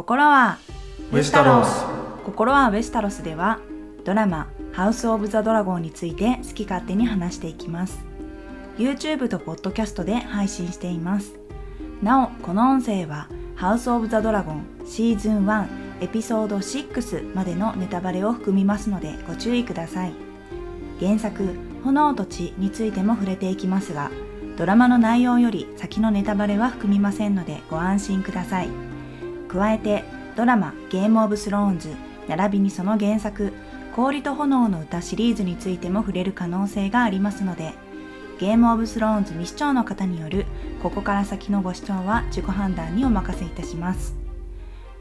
心はウェスタロス。心はウェスタロスではドラマハウスオブザドラゴンについて好き勝手に話していきます。YouTube と Podcast で配信しています。なおこの音声はハウスオブザドラゴンシーズン1エピソード6までのネタバレを含みますのでご注意ください。原作炎と血についても触れていきますがドラマの内容より先のネタバレは含みませんのでご安心ください。加えてドラマゲームオブスローンズ並びにその原作氷と炎の歌シリーズについても触れる可能性がありますのでゲームオブスローンズ未視聴の方によるここから先のご視聴は自己判断にお任せいたします。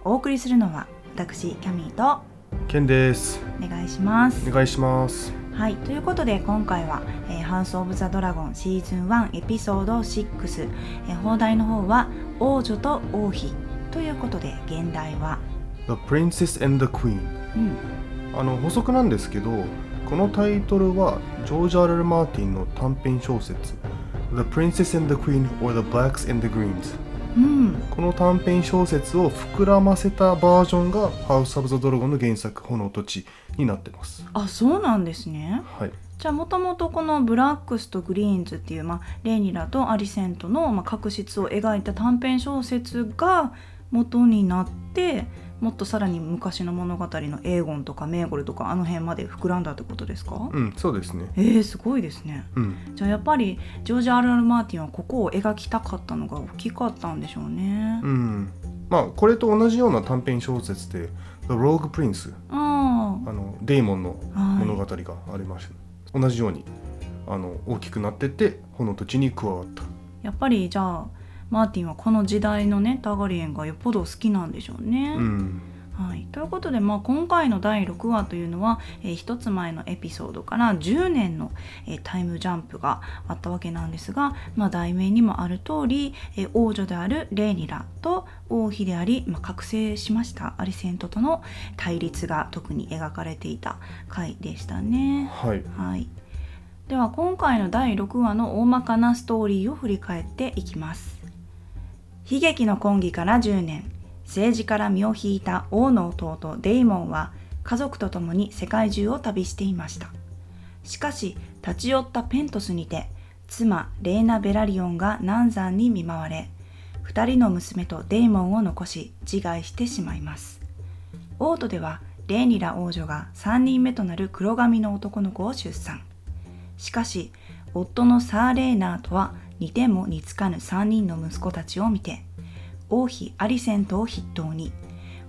お送りするのは私キャミーとケンです。お願いします。お願いします。はい、ということで今回は、えーハウス・オブ・ザ・ドラゴンシーズン1エピソード6、えー放題の方は王女と王妃ということで現代は、The Princess and the Queen うん、あの補足なんですけどこのタイトルはジョージ・アルル・マーティンの短編小説。The Princess and the Queen or the Blacks and the Greens うん、この短編小説を膨らませたバージョンがハウス・オブ・ザ・ドラゴンの原作炎と地になってます。あそうなんですね。はい。じゃあもともとこのブラックスとグリーンズっていう、まあ、レイニラとアリセントの、まあ、確執を描いた短編小説が元になってもっとさらに昔の物語のエーゴンとかメーゴルとかあの辺まで膨らんだってことですか、うんそうですね。えー、すごいですね。うん。じゃあやっぱりジョージ・アル・アル・マーティンはここを描きたかったのが大きかったんでしょうね。うん。まあこれと同じような短編小説で The Rogue Prince ああのデーモンの物語がありました、同じようにあの大きくなってって炎と地に加わった。やっぱりじゃあマーティンはこの時代のねターガリエンがよっぽど好きなんでしょうね。うん。はい、ということで、まあ、今回の第6話というのは、えー一つ前のエピソードから10年の、えータイムジャンプがあったわけなんですが、まあ、題名にもある通り、えー王女であるレーニラと王妃であり、まあ、覚醒しましたアリセントとの対立が特に描かれていた回でしたね。はい。はい、では今回の第6話の大まかなストーリーを振り返っていきます悲劇の婚儀から10年。政治から身を引いた王の弟デイモンは家族と共に世界中を旅していました。しかし立ち寄ったペントスにて妻レーナ・ベラリオンが難産に見舞われ2人の娘とデイモンを残し自害してしまいます。王都ではレーニラ王女が3人目となる黒髪の男の子を出産。しかし夫のサーレーナーとは似ても似つかぬ3人の息子たちを見て王妃アリセントを筆頭に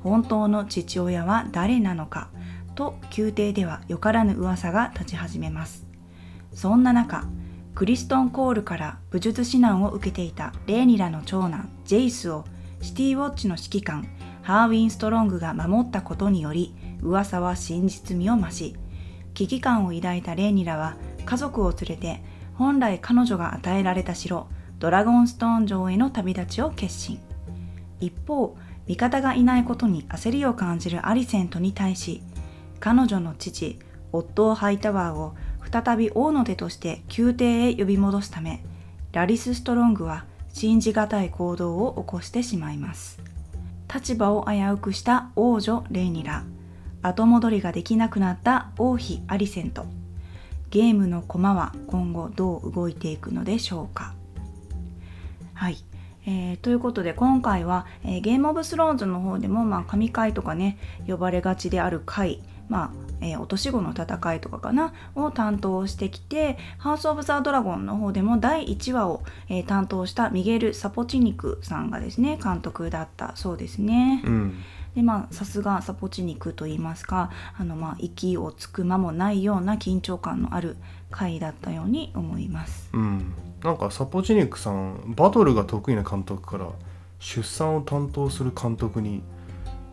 本当の父親は誰なのかと宮廷ではよからぬ噂が立ち始めます。そんな中クリストン・コールから武術指南を受けていたレーニラの長男ジェイスをシティウォッチの指揮官ハーウィン・ストロングが守ったことにより噂は真実味を増し危機感を抱いたレーニラは家族を連れて本来彼女が与えられた城ドラゴンストーン城への旅立ちを決心。一方味方がいないことに焦りを感じるアリセントに対し彼女の父オットー・ハイタワーを再び王の手として宮廷へ呼び戻すためラリス・ストロングは信じがたい行動を起こしてしまいます。立場を危うくした王女レイニラ。後戻りができなくなった王妃アリセント。ゲームの駒は今後どう動いていくのでしょうか？はい、えーということで今回は、えーゲームオブスローンズの方でも、まあ、神回とかね呼ばれがちである回まあえー落とし子の戦いとかかなを担当してきてハウス・オブ・ザ・ドラゴンの方でも第1話を、えー担当したミゲル・サポチニクさんがですね監督だったそうですね。うん。でまあさすがサポチニクと言いますかあのまあ息をつく間もないような緊張感のある回だったように思います。うんなんかサポチニックさんバトルが得意な監督から出産を担当する監督に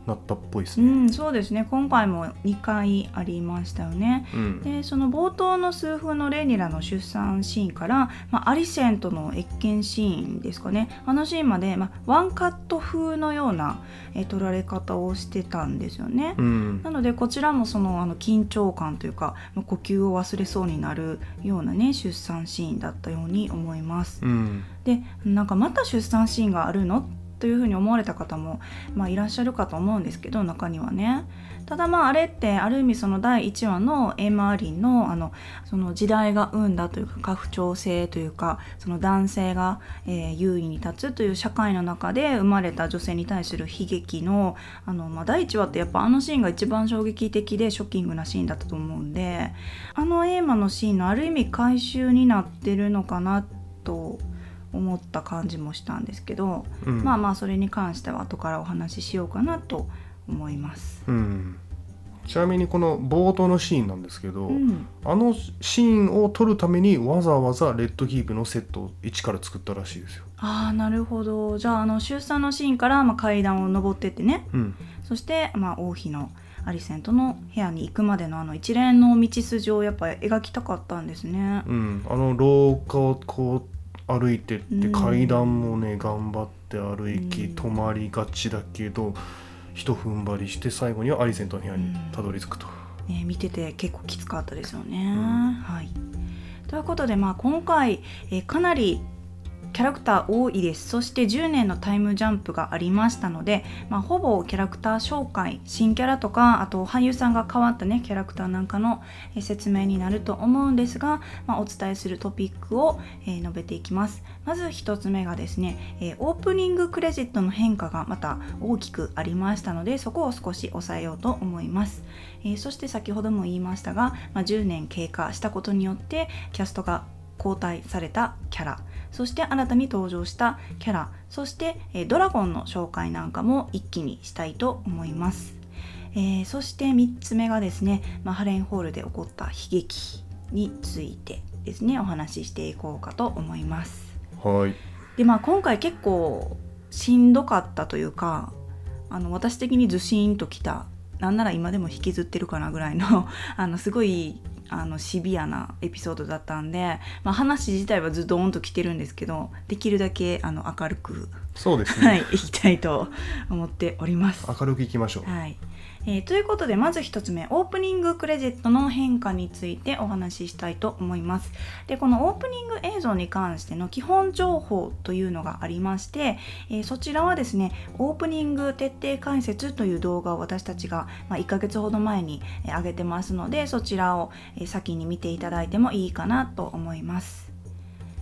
なったっぽいですうねんそうですね今回も2回ありましたよね。うんでその冒頭の数分のレニラの出産シーンから、まあ、アリセントの謁見シーンですかねあのシーンまで、まあ、ワンカット風のようなえ撮られ方をしてたんですよね。うんなのでこちらもそのあの緊張感というかまあ呼吸を忘れそうになるようなね出産シーンだったように思います。うんでなんかまた出産シーンがあるのっというふうに思われた方も、まあ、いらっしゃるかと思うんですけど中にはね。ただまああれってある意味その第1話のエマーリンのあのその時代が生んだというか家父長制というかその男性が、えー、優位に立つという社会の中で生まれた女性に対する悲劇のあの、まあ、第1話ってやっぱあのシーンが一番衝撃的でショッキングなシーンだったと思うんであのエーマのシーンのある意味回収になってるのかなと思った感じもしたんですけど、うん、まあまあそれに関しては後からお話ししようかなと思います。うん。ちなみにこの冒頭のシーンなんですけど、うん、あのシーンを撮るためにわざわざレッドキープのセットを一から作ったらしいですよ。ああなるほど。じゃああの出産のシーンからまあ階段を上ってってね、うん、そしてまあ王妃のアリセントの部屋に行くまでのあの一連の道筋をやっぱり描きたかったんですね。うん、あの廊下をこう歩いてって階段もね、頑張って歩き、止まりがちだけど。一踏ん張りして最後にはアリセントの部屋にたどり着くと、うん、ね、見てて結構きつかったですよね。うん、はい、ということで、まあ、今回、えかなりキャラクター多いです。そして10年のタイムジャンプがありましたので、まあ、ほぼキャラクター紹介新キャラとかあと俳優さんが変わったねキャラクターなんかの説明になると思うんですが、まあ、お伝えするトピックを、え、述べていきます。まず1つ目がですね、え、オープニングクレジットの変化がまた大きくありましたのでそこを少し押さえようと思います、え、そして先ほども言いましたが、まあ、10年経過したことによってキャストが交代されたキャラ。そして新たに登場したキャラ。そして、えドラゴンの紹介なんかも一気にしたいと思います、えー、そして3つ目がですね、まあ、ハレンホールで起こった悲劇についてですねお話ししていこうかと思います。はい。でまあ今回結構しんどかったというかあの私的にずしんときた。なんなら今でも引きずってるかなぐらいの あのすごいあのシビアなエピソードだったんで、まあ、話自体はずドーンと来てるんですけどできるだけあの明るくそうですね、はい、いきたいと思っております。明るくいきましょう、はいえー、ということでまず1つ目オープニングクレジットの変化についてお話ししたいと思います。でこのオープニング映像に関しての基本情報というのがありまして、えー、そちらはですねオープニング徹底解説という動画を私たちが、ま、1ヶ月ほど前に、上げてますのでそちらを、先に見ていただいてもいいかなと思います。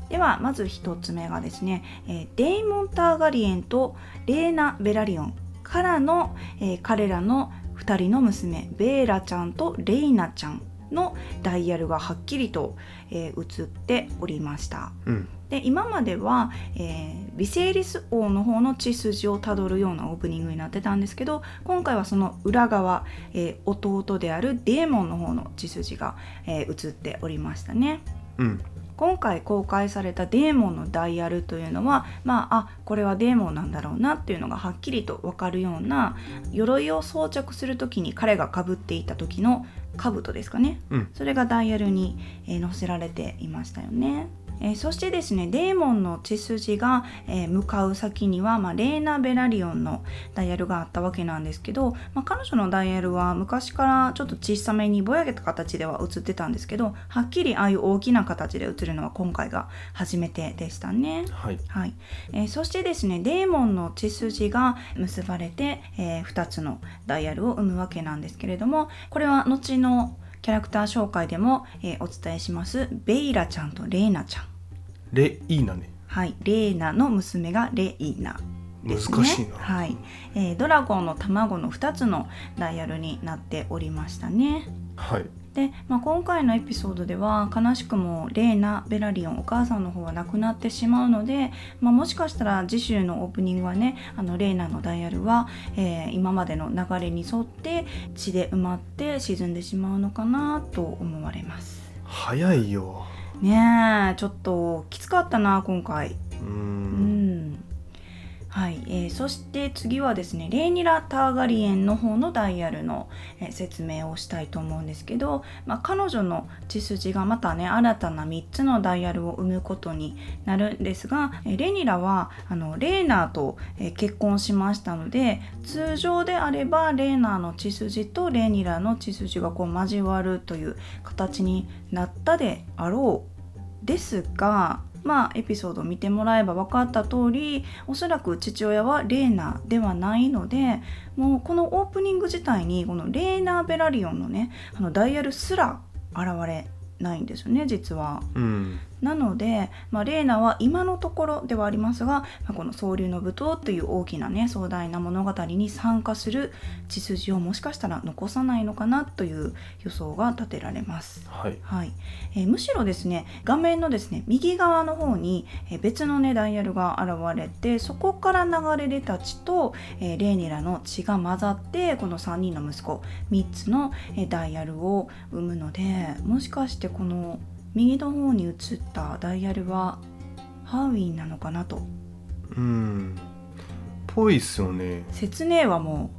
ではまず1つ目がですね、えデイモン・ターガリエンとレーナ・ベラリオンからの、え彼らの2人の娘ベーラちゃんとレイナちゃんのダイヤルがはっきりと、えー、映っておりました。うん、で今までは、えー、ビセイリス王の方の血筋をたどるようなオープニングになってたんですけど今回はその裏側、えー、弟であるデーモンの方の血筋が、えー、映っておりましたね。うん今回公開されたデーモンのダイヤルというのはまああこれはデーモンなんだろうなっていうのがはっきりと分かるような鎧を装着する時に彼がかぶっていた時の兜ですかね、うん、それがダイヤルに、えー、載せられていましたよね。えー、そしてですねデーモンの血筋が、えー、向かう先には、まあ、レーナ・ベラリオンのダイヤルがあったわけなんですけど、まあ、彼女のダイヤルは昔からちょっと小さめにぼやけた形では映ってたんですけどはっきりああいう大きな形で映るのは今回が初めてでしたね。はい、はい、えー、そしてですねデーモンの血筋が結ばれて、え2つのダイヤルを生むわけなんですけれどもこれは後のキャラクター紹介でも、えー、お伝えします。ベイラちゃんとレーナちゃん。レイーナね。はい。レーナの娘がレイーナね、難しいな、はい。えー、ドラゴンの卵の2つのダイヤルになっておりましたね。はいで、まあ、今回のエピソードでは悲しくもレーナ・ベラリオンお母さんの方は亡くなってしまうので、まあ、もしかしたら次週のオープニングはねあのレーナのダイヤルは、えー、今までの流れに沿って血で埋まって沈んでしまうのかなと思われます。早いよ。ねえちょっときつかったな今回。うんはい、えー、そして次はですねレーニラ・ターガリエンの方のダイヤルの、えー、説明をしたいと思うんですけど、まあ、彼女の血筋がまたね新たな3つのダイヤルを生むことになるんですが、えー、レニラはあのレーナーと、え結婚しましたので通常であればレーナーの血筋とレニラの血筋がこう交わるという形になったであろう。ですがまあ、エピソードを見てもらえば分かった通りおそらく父親はレーナではないのでもうこのオープニング自体にこのレーナー・ベラリオンのねあのダイヤルすら現れないんですよね実は。うんなので、まあ、レーナは今のところではありますが、まあ、この総流の舞踏という大きなね壮大な物語に参加する血筋をもしかしたら残さないのかなという予想が立てられます。はいはいえーむしろですね画面のですね右側の方に、えー別のねダイヤルが現れてそこから流れ出た血と、えーレーニラの血が混ざってこの3人の息子3つの、えーダイヤルを生むのでもしかしてこの右の方に映ったダイヤルはハーウィンなのかなと。うん。ぽいっすよね。切ねえわも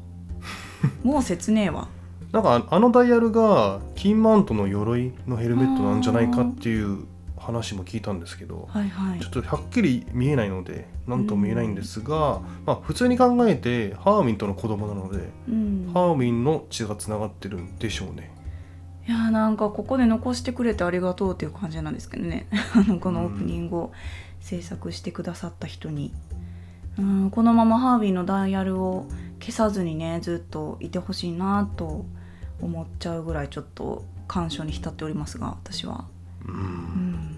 う もう切ねえわなんかあのダイヤルが金マントの鎧のヘルメットなんじゃないかっていう話も聞いたんですけどはいはい。ちょっとはっきり見えないので何とも言えないんですが、まあ、普通に考えてハーミンとの子供なので、うん。ハーミンの血がつながってるんでしょうね。いやーなんかここで残してくれてありがとうっていう感じなんですけどね。このオープニングを制作してくださった人に。うんこのままハービーのダイヤルを消さずにねずっといてほしいなと思っちゃうぐらいちょっと感傷に浸っておりますが私は。ううん。ん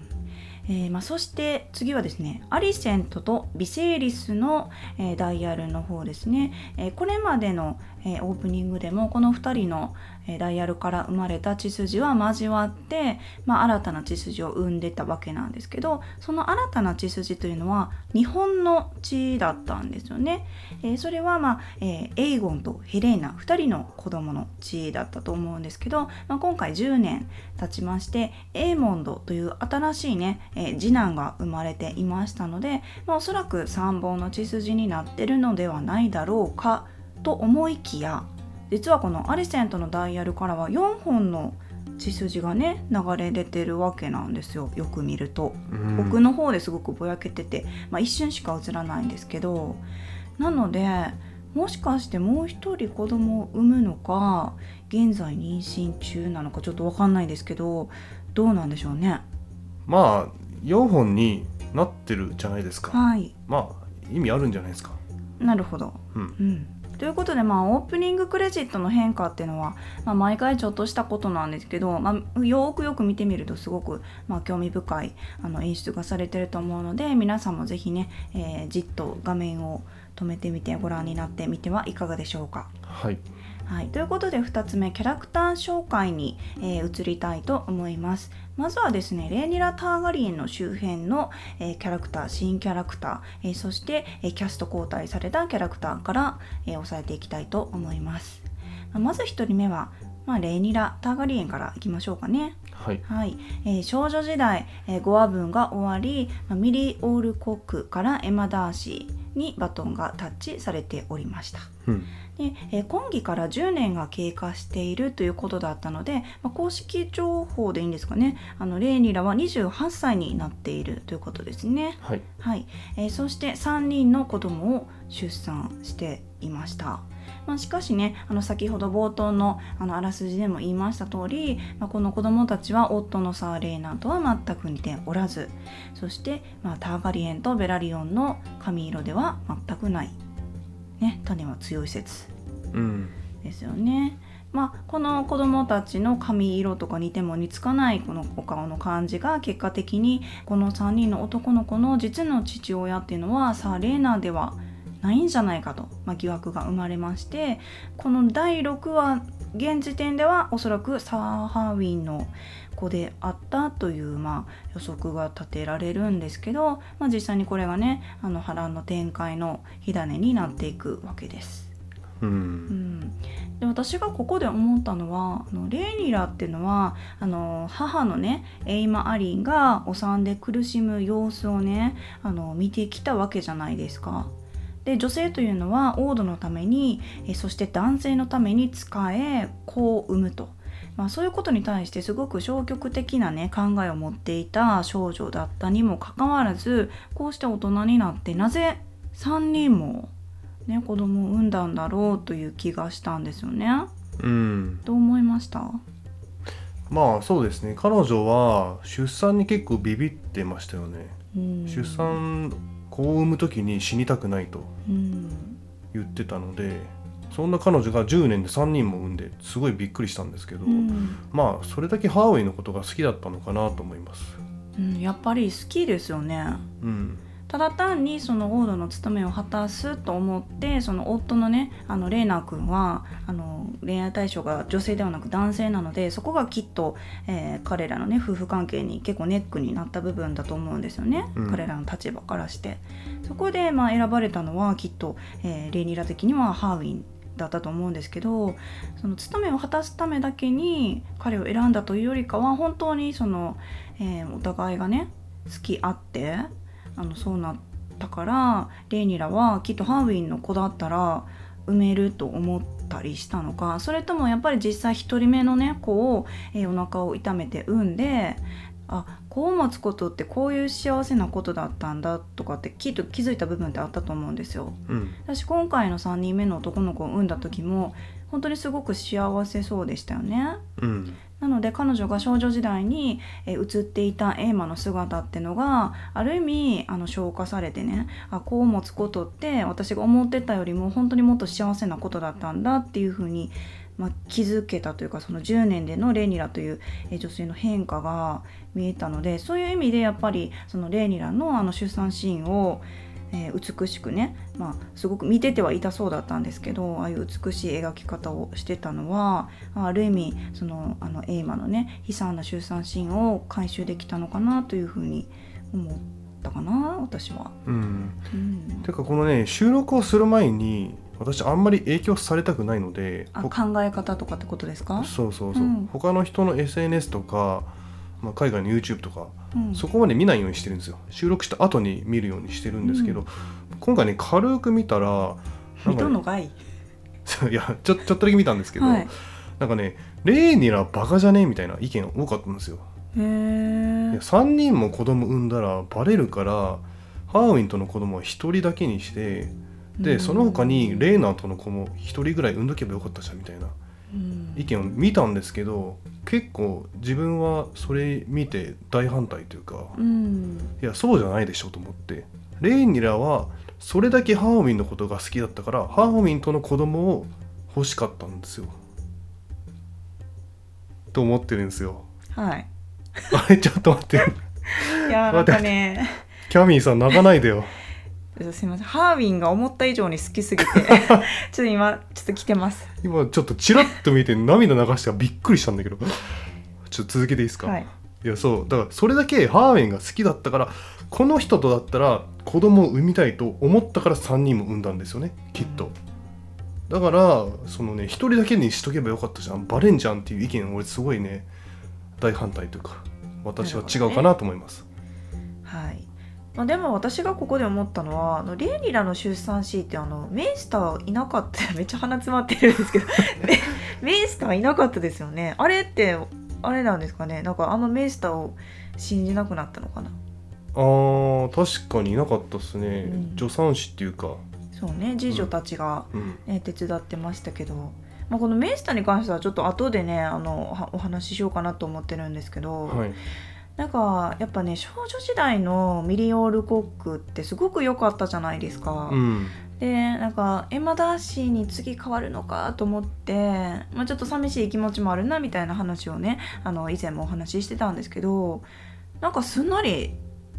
えーまあ、そして次はですねアリセントとビセイリスの、えーダイヤルの方ですね、えーこれまでの、えーオープニングでもこの2人の、えーダイヤルから生まれた血筋は交わって、まあ、新たな血筋を生んでたわけなんですけどその新たな血筋というのは日本の血だったんですよね。えーそれは、まあえーエイゴンとヘレーナ2人の子供の血だったと思うんですけど、まあ、今回10年経ちましてエーモンドという新しいね、えー次男が生まれていましたので、まあ、おそらく3本の血筋になってるのではないだろうかと思いきや実はこのアリセントのダイヤルからは4本の血筋がね流れ出てるわけなんですよよく見ると。うん奥の方ですごくぼやけてて、まあ、一瞬しか映らないんですけどなのでもしかしてもう一人子供を産むのか現在妊娠中なのかちょっと分かんないですけどどうなんでしょうね。まあ4本になってるじゃないですか。はいまあ意味あるんじゃないですか。なるほど。うんうんということで、まあ、オープニングクレジットの変化っていうのは、まあ、毎回ちょっとしたことなんですけど、まあ、よーくよく見てみるとすごく、まあ、興味深いあの演出がされてると思うので皆さんもぜひね、えーじっと画面を止めてみてご覧になってみてはいかがでしょうか。はい。はい、ということで2つ目キャラクター紹介に、えー移りたいと思いますまずはですねレーニラ・ターガリエンの周辺の、えーキャラクター新キャラクター、えーそして、えーキャスト交代されたキャラクターから、えー押さえていきたいと思いますまず1人目は、まあ、レーニラ・ターガリエンからいきましょうかねはい。はい、えー少女時代、えー5話分が終わり、まあミリー・オールコックからエマ・ダーシーにバトンがタッチされておりましたうん。で、えー今期から10年が経過しているということだったので、まあ公式情報でいいんですかねあのレーニラは28歳になっているということですね。はい。はいえーそして3人の子供を出産していました。まあ、しかしねあの先ほど冒頭のあのあらすじでも言いました通り、まあ、この子供たちは夫のサーレーナとは全く似ておらずそして、まあ、ターガリエンとベラリオンの髪色では全くない、ね、種は強い説うん。ですよね。まあ、この子供たちの髪色とか似ても似つかないこのお顔の感じが結果的にこの3人の男の子の実の父親っていうのはサーレーナではないんじゃないかと、まあ、疑惑が生まれましてこの第6話現時点ではおそらくサーハーウィンの子であったという、まあ、予測が立てられるんですけど、まあ、実際にこれがねあの波乱の展開の火種になっていくわけです。う。うんん、で私がここで思ったのはあのレイニラっていうのはあの母のねエイマ・アリンがお産で苦しむ様子をねあの見てきたわけじゃないですか。で女性というのは王土のためにえそして男性のために仕え子を産むと、まあ、そういうことに対してすごく消極的なね考えを持っていた少女だったにもかかわらずこうして大人になってなぜ3人もね、子供を産んだんだろうという気がしたんですよね。うん。どう思いました？まあそうですね。彼女は出産に結構ビビってましたよね。うん出産子を産む時に死にたくないとうん言ってたのでそんな彼女が10年で3人も産んですごいびっくりしたんですけど、うん。まあそれだけハーウェイのことが好きだったのかなと思います。うんやっぱり好きですよね。うん。ただ単にその王女の務めを果たすと思ってその夫のねあのレーナー君はあの恋愛対象が女性ではなく男性なのでそこがきっと、えー彼らのね夫婦関係に結構ネックになった部分だと思うんですよね、うん。彼らの立場からして。そこでまあ選ばれたのはきっと、えーレイニラ的にはハーウィンだったと思うんですけどその務めを果たすためだけに彼を選んだというよりかは本当にその、えーお互いがね好き合ってあのそうなったからレイニラはきっとハーウィンの子だったら産めると思ったりしたのかそれともやっぱり実際1人目のね子を、えーお腹を痛めて産んであ子を持つことってこういう幸せなことだったんだとかってきっと気づいた部分ってあったと思うんですよ。うん私今回の3人目の男の子を産んだ時も本当にすごく幸せそうでしたよね。うんなので彼女が少女時代に、えー映っていたエーマの姿ってのがある意味あの消化されてねあこう持つことって私が思ってたよりも本当にもっと幸せなことだったんだっていうふうに、まあ、気づけたというかその10年でのレーニラという、えー女性の変化が見えたのでそういう意味でやっぱりそのレーニラのあの出産シーンをえー美しくね、まあ、すごく見ててはいたそうだったんですけどああいう美しい描き方をしてたのはあある意味そのあのエイマのね悲惨な出産シーンを回収できたのかなというふうに思ったかな私は。うんうん、てかこのね収録をする前に私あんまり影響されたくないので考え方とかってことですか、そうそうそう、うん。他の人の SNS とか、まあ、海外の YouTube とかうん、そこまで見ないようにしてるんですよ。収録した後に見るようにしてるんですけど、うん。今回ね軽く見たら見かねとんのかい？いやちょちょっとだけ見たんですけど、はい。なんかね「レーニラバカじゃね?」みたいな意見が多かったんですよ。へえ3人も子供産んだらバレるからハーウィンとの子供は1人だけにしてでその他にレーナーとの子も1人ぐらい産んどけばよかったじゃんみたいな。うん。意見を見たんですけど結構自分はそれ見て大反対というかうん。いやそうじゃないでしょと思って。レイニラはそれだけハーウィンのことが好きだったからハーウィンとの子供を欲しかったんですよ。と思ってるんですよ。はい。あれちょっと待って。いやなんかね。キャミーさん泣かないでよす。いません。ハーウィンが思った以上に好きすぎて。ちょっと今ちょっと来てます。今ちょっとチラッと見て涙流してびっくりしたんだけど。ちょっと続けていいですか、はい。いやそう。だからそれだけハーウェンが好きだったからこの人とだったら子供を産みたいと思ったから3人も産んだんですよねきっと、だからそのね1人だけにしとけばよかったじゃん。バレんじゃんっていう意見俺すごいね大反対というか私は違うかなと思います、はいまあ、でも私がここで思ったのはあのレイニラの出産シーンってあのメイスターいなかった めっちゃ鼻詰まってるんですけどメ メイスターいなかったですよね。あれってあれなんですかね？なんかあのメイスターを信じなくなったのかな？あー確かにいなかったっすね、うん。助産師っていうか、そうね。次女たちが、うん、ね手伝ってましたけど、まあ、このメイスターに関してはちょっと後でねあのはお話ししようかなと思ってるんですけど、はいなんかやっぱね少女時代のミリー・オールコックってすごく良かったじゃないですか。うんでなんかエマ・ダーシーに次変わるのかと思って、まあ、ちょっと寂しい気持ちもあるなみたいな話をねあの以前もお話ししてたんですけどなんかすんなり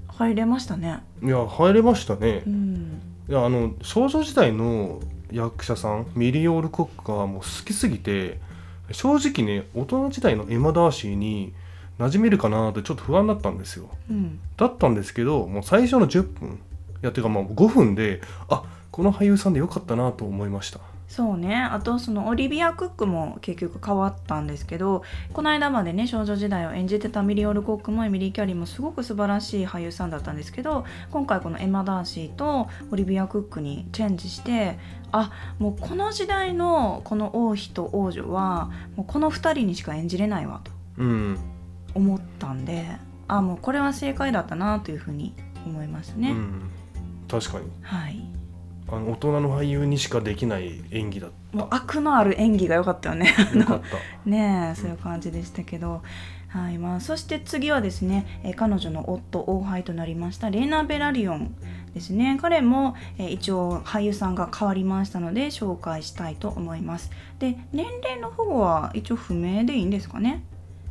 入れましたね。いや入れましたねうん、いやあの少女時代の役者さんミリー・オールコックがもう好きすぎて正直ね大人時代のエマ・ダーシーに馴染めるかなってちょっと不安だったんですよ。うん。だったんですけどもう最初の10分。いやてかまあ5分であこの俳優さんでよかったなと思いました。そうね。あとそのオリビア・クックも結局変わったんですけどこの間までね少女時代を演じてたミリー・オールコックもエミリー・キャリーもすごく素晴らしい俳優さんだったんですけど今回このエマ・ダーシーとオリビア・クックにチェンジしてあもうこの時代のこの王妃と王女はもうこの2人にしか演じれないわと。うん思ったんであもうこれは正解だったなというふうに思いますね。うん。確かに。はい、あの大人の俳優にしかできない演技だっもうアクのある演技が良かったよね。たよかった。ねえそういう感じでしたけど、はい。まあ、そして次はですね、えー彼女の夫王輩となりましたレーナ・ベラリオンですね。彼も、えー一応俳優さんが変わりましたので紹介したいと思います。で年齢の保護は一応不明でいいんですかね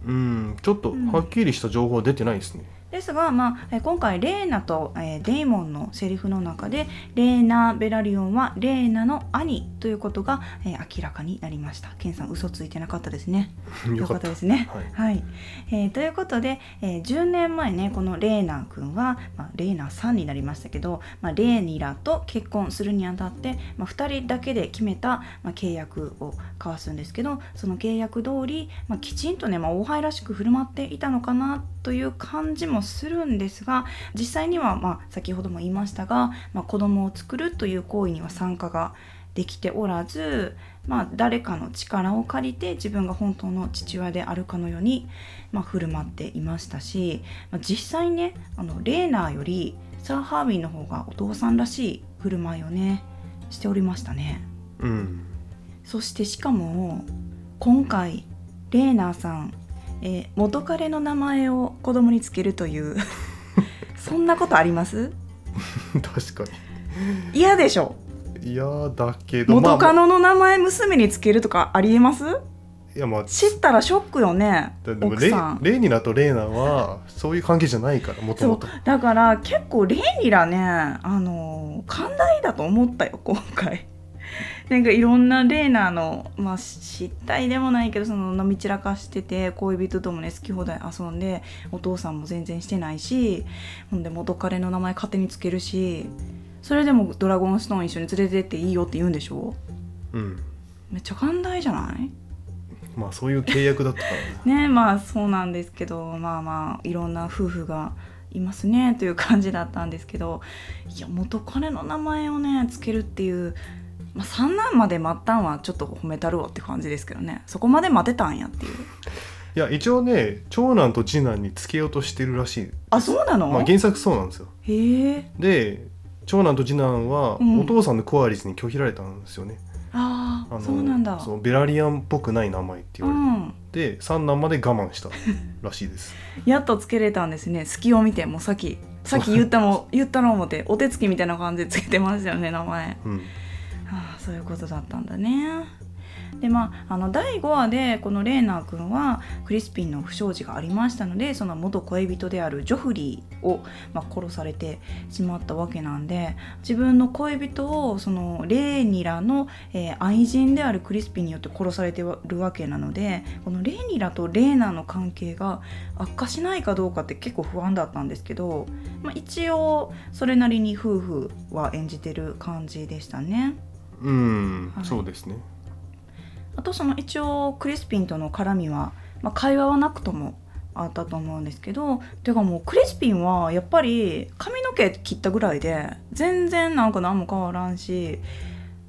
うんちょっとはっきりした情報は出てないですね、ですが、まあ、えー今回レーナと、えーデイモンのセリフの中でレーナ・ベラリオンはレーナの兄ということが、えー明らかになりました。ケンさん嘘ついてなかったですね。よかった。ですね。はい。はい、えーということで、えー10年前ねこのレーナー君は、まあ、レーナーさんになりましたけど、まあ、レーニラと結婚するにあたって、まあ、2人だけで決めた、まあ、契約を交わすんですけどその契約通り、まあ、きちんとね、まあ、王輩らしく振る舞っていたのかなという感じもするんですが実際には、まあ、先ほども言いましたが、まあ、子供を作るという行為には参加ができておらず、まあ、誰かの力を借りて自分が本当の父親であるかのように、まあ、振る舞っていましたし、まあ、実際ねあのレーナーよりサー・ハービーの方がお父さんらしい振る舞いをねしておりましたね。うん。そしてしかも今回レーナーさん、えー元彼の名前を子供につけるという。そんなことあります？確か嫌でしょ？に嫌だけど元カまあノの名前娘につけるとかありえます？いやまあ知ったらショックよねだでもレ奥さん。レーニラとレーナはそういう関係じゃないからもともとだから結構レイニラねあの寛大だと思ったよ今回なんかいろんなレーナーのまあ失態でもないけどその飲み散らかしてて恋人ともね好き放題遊んでお父さんも全然してないしほんで元彼の名前勝手につけるしそれでもドラゴンストーン一緒に連れてっていいよって言うんでしょ？うんめっちゃ寛大じゃない？まあそういう契約だったからねねまあそうなんですけどまあまあいろんな夫婦がいますねという感じだったんですけどいや元彼の名前をねつけるっていう、まあ、三男まで待ったんはちょっと褒めたるわって感じですけどね。そこまで待てたんやっていう。いや一応ね長男と次男につけようとしてるらしい。あそうなの、まあ原作そうなんですよ。へえ。で長男と次男はうん。お父さんのコアリスに拒否られたんですよね、あああのそうなんだ。そうベラリアンっぽくない名前ってう言われん。て、で三男まで我慢したらしいです。やっとつけれたんですね。隙を見てもうさっきさっき言ったも言ったの思ってお手つきみたいな感じでつけてましたよね名前。うん。ああそういうことだったんだね。でまあ、あの第5話でこのレーナー君はクリスピンの不祥事がありましたのでその元恋人であるジョフリーを、まあ、殺されてしまったわけなんで自分の恋人をそのレーニラの、えー愛人であるクリスピンによって殺されてるわけなのでこのレーニラとレーナーの関係が悪化しないかどうかって結構不安だったんですけど、まあ、一応それなりに夫婦は演じてる感じでしたね。うん、はい。そうですね。あとその一応クリスピンとの絡みは、まあ、会話はなくともあったと思うんですけどていうかもうクリスピンはやっぱり髪の毛切ったぐらいで全然なんか何も変わらんし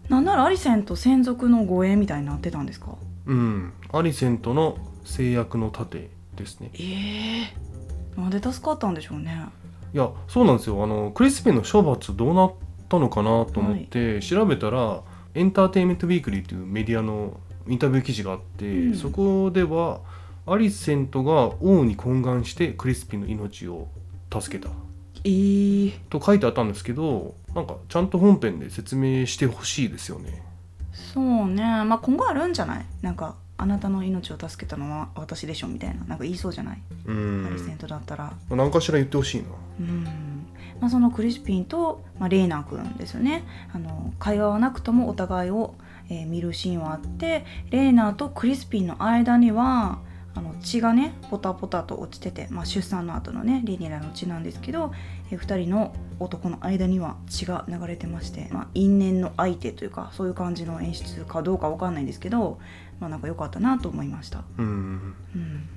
なんならアリセンと専属の護衛みたいになってたんですか？うん。アリセントの制約の盾ですね。ええなんで助かったんでしょうね。いやそうなんですよ。あのクリスピンの処罰どうなったのかなと思って調べたら、エンターテインメント・ウィークリーというメディアのインタビュー記事があって、うん。そこではアリセントが王に懇願してクリストンの命を助けた。ええと書いてあったんですけどなんかちゃんと本編で説明してほしいですよね。そうね。まあ今後あるんじゃない？なんかあなたの命を助けたのは私でしょみたいな。なんか言いそうじゃない、うアリセントだったら。何かしら言ってほしいな。うんまあ、そのクリスピンと、まあ、レーナー君ですよね。あの会話はなくともお互いを、えー見るシーンはあってレーナーとクリスピンの間にはあの血がねポタポタと落ちてて、まあ、出産の後のねリニラの血なんですけど、え2人の男の間には血が流れてまして、まあ、因縁の相手というかそういう感じの演出かどうかわかんないんですけど、まあ、なんか良かったなと思いました。うん。うん。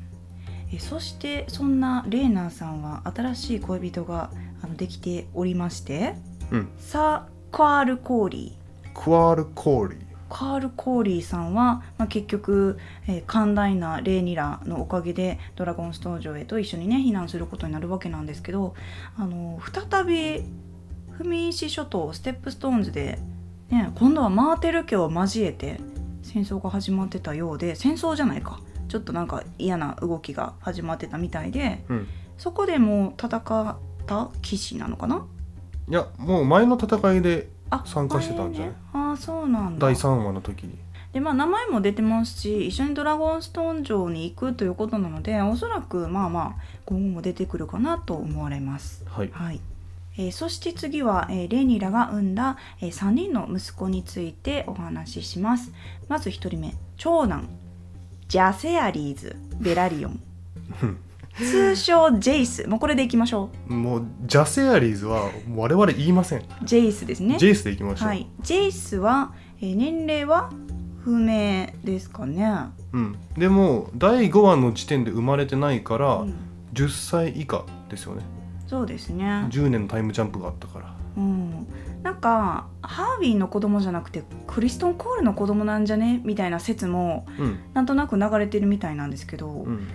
えそしてそんなレーナーさんは新しい恋人があのできておりまして。うん。サー・カール・コーリー。クワール・コーリー。カール・コーリーさんは、まあ、結局、えー寛大なレーニラのおかげでドラゴンストーン城へと一緒にね避難することになるわけなんですけどあの再び踏み石諸島ステップストーンズで、ね、今度はマーテル家を交えて戦争が始まってたようで戦争じゃないか。ちょっとなんか嫌な動きが始まってたみたいでうん。そこでもう戦った騎士なのかな？いやもう前の戦いであ参加してたんじゃない？あれね。あーそうなんだ。第3話の時に。でまあ名前も出てますし一緒にドラゴンストーン城に行くということなのでおそらくまあまあ今後も出てくるかなと思われます。はい。はい。えーそして次は、えーレニラが産んだ、え3人の息子についてお話しします。まず1人目長男ジャセアリーズ・ベラリオン。う ん通称ジェイス。もうこれでいきましょもうジャセアリーズは我々言いません、うジェイスですね。ジェイスでいきましょう、はい。ジェイスは、えー年齢は不明ですかね、うん、でも第5話の時点で生まれてないから、うん。10歳以下ですよね。そうですね。10年のタイムジャンプがあったから。うん、なんかハービーの子供じゃなくてクリストン・コールの子供なんじゃね？みたいな説もうん。なんとなく流れてるみたいなんですけど、うん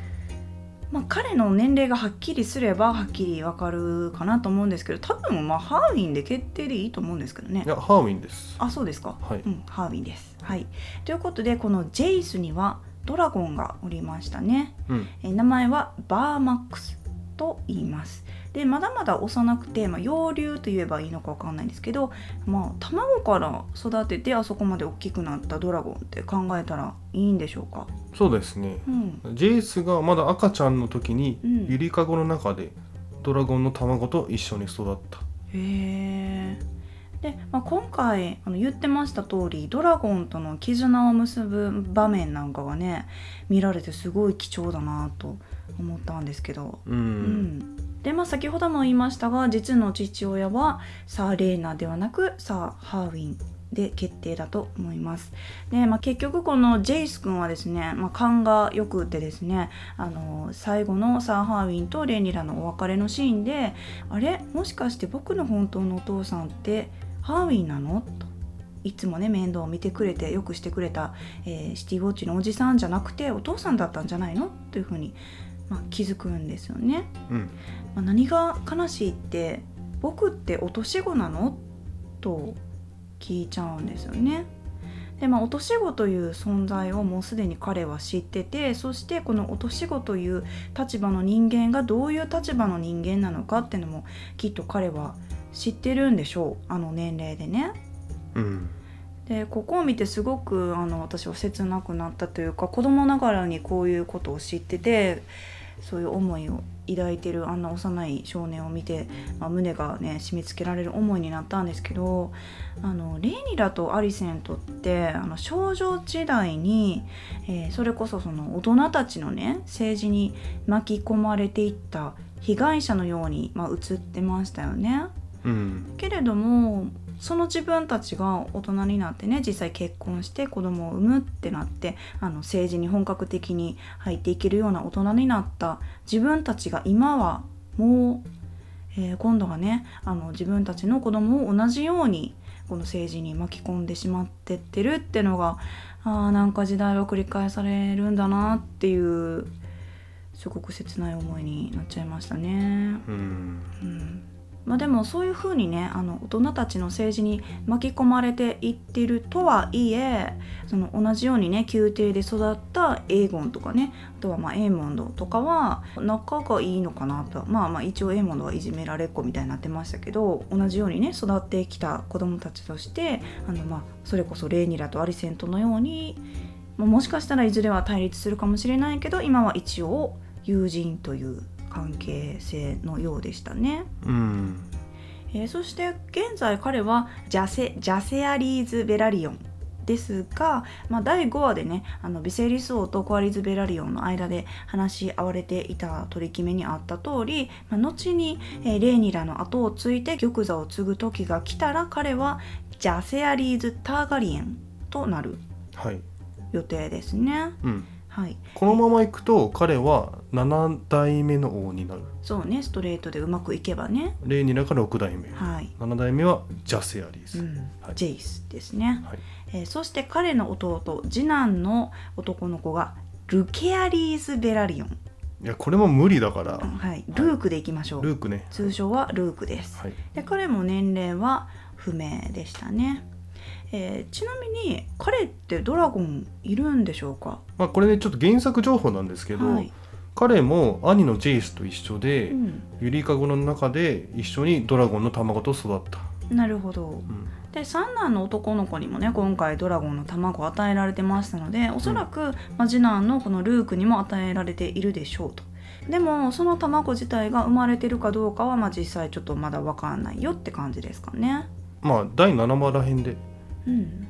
まあ、彼の年齢がはっきりすればはっきりわかるかなと思うんですけど多分まあハービンで決定でいいと思うんですけどね。いやハーウィンです。あそうですか、はい。うん、ハービンです。はい、ということでこのジェイスにはドラゴンがおりましたね。うん。えー名前はバーマックスと言います。でまだまだ幼くて、まあ、幼竜と言えばいいのかわかんないんですけど、まあ、卵から育ててあそこまで大きくなったドラゴンって考えたらいいんでしょうか？そうですね。うん、ジェイスがまだ赤ちゃんの時に、うん。ゆりかごの中でドラゴンの卵と一緒に育った。へえ。で、まあ、今回あの言ってました通りドラゴンとの絆を結ぶ場面なんかがね見られてすごい貴重だなと思ったんですけど、うん、うん、でまあ先ほども言いましたが実の父親はサー・レーナではなくサー・ハーウィンで決定だと思います。で、まあ、結局このジェイス君はですね、まあ、勘がよくてですねあの最後のサー・ハーウィンとレニラのお別れのシーンであれ？もしかして僕の本当のお父さんってハーウィンなの？といつもね面倒を見てくれてよくしてくれた、えーシティウォッチのおじさんじゃなくてお父さんだったんじゃないの？というふうに、まあ、気づくんですよね。うん。まあ、何が悲しいって僕って落とし子なの？と聞いちゃうんですよね。でまあ、落とし子という存在をもうすでに彼は知っててそしてこの落とし子という立場の人間がどういう立場の人間なのかっていうのもきっと彼は知ってるんでしょうあの年齢でね。うんでここを見てすごくあの私は切なくなったというか子供ながらにこういうことを知っててそういう思いを抱いてるあんな幼い少年を見て、まあ、胸がね締め付けられる思いになったんですけどあのレイニラとアリセントってあの少女時代に、えーそれこそその大人たちのね政治に巻き込まれていった被害者のように、まあ、映ってましたよね。うんけれどもその自分たちが大人になってね実際結婚して子供を産むってなってあの政治に本格的に入っていけるような大人になった。自分たちが今はもう、えー今度はねあの自分たちの子供を同じようにこの政治に巻き込んでしまってってるってのがあーなんか時代は繰り返されるんだなっていうすごく切ない思いになっちゃいましたね。うん。うんまあ、でもそういうふうにねあの大人たちの政治に巻き込まれていってるとはいえその同じようにね宮廷で育ったエーゴンとかねあとはまあエーモンドとかは仲がいいのかなと。まあまあ一応エーモンドはいじめられっ子みたいになってましたけど同じようにね育ってきた子供たちとしてあのまあそれこそレーニラとアリセントのように、もしかしたらいずれは対立するかもしれないけど今は一応友人という関係性のようでしたね。うんえーそして現在彼はジャセジャセアリーズ・ベラリオンですが、まあ、第5話でねあのビセリス王とコアリズ・ベラリオンの間で話し合われていた取り決めにあった通り、まあ、後に、えーレーニラの後を継いで玉座を継ぐ時が来たら彼はジャセアリーズ・ターガリエンとなるはい、予定ですね。うん、はい、このままいくと彼は7代目の王になる。そうねストレートでうまくいけばね。レイニラが6代目。はい。7代目はジャセアリーズ、うん。はい。ジェイスですね。はい。えーそして彼の弟次男の男の子がルケアリーズ・ベラリオン。いやこれも無理だから。はい、ルークでいきましょう、ルークね。通称はルークです。はい。で彼も年齢は不明でしたね、えーちなみに彼ってドラゴンいるんでしょうか？まあこれねちょっと原作情報なんですけど、はい、彼も兄のジェイスと一緒で、うん、ゆりかごの中で一緒にドラゴンの卵と育った、なるほど。うん。で三男の男の子にもね今回ドラゴンの卵を与えられてましたのでおそらく、まあ次男のこのルークにも与えられているでしょうと。でもその卵自体が生まれてるかどうかは、まあ、実際ちょっとまだ分かんないよって感じですかね。まあ第7話らへんで。うん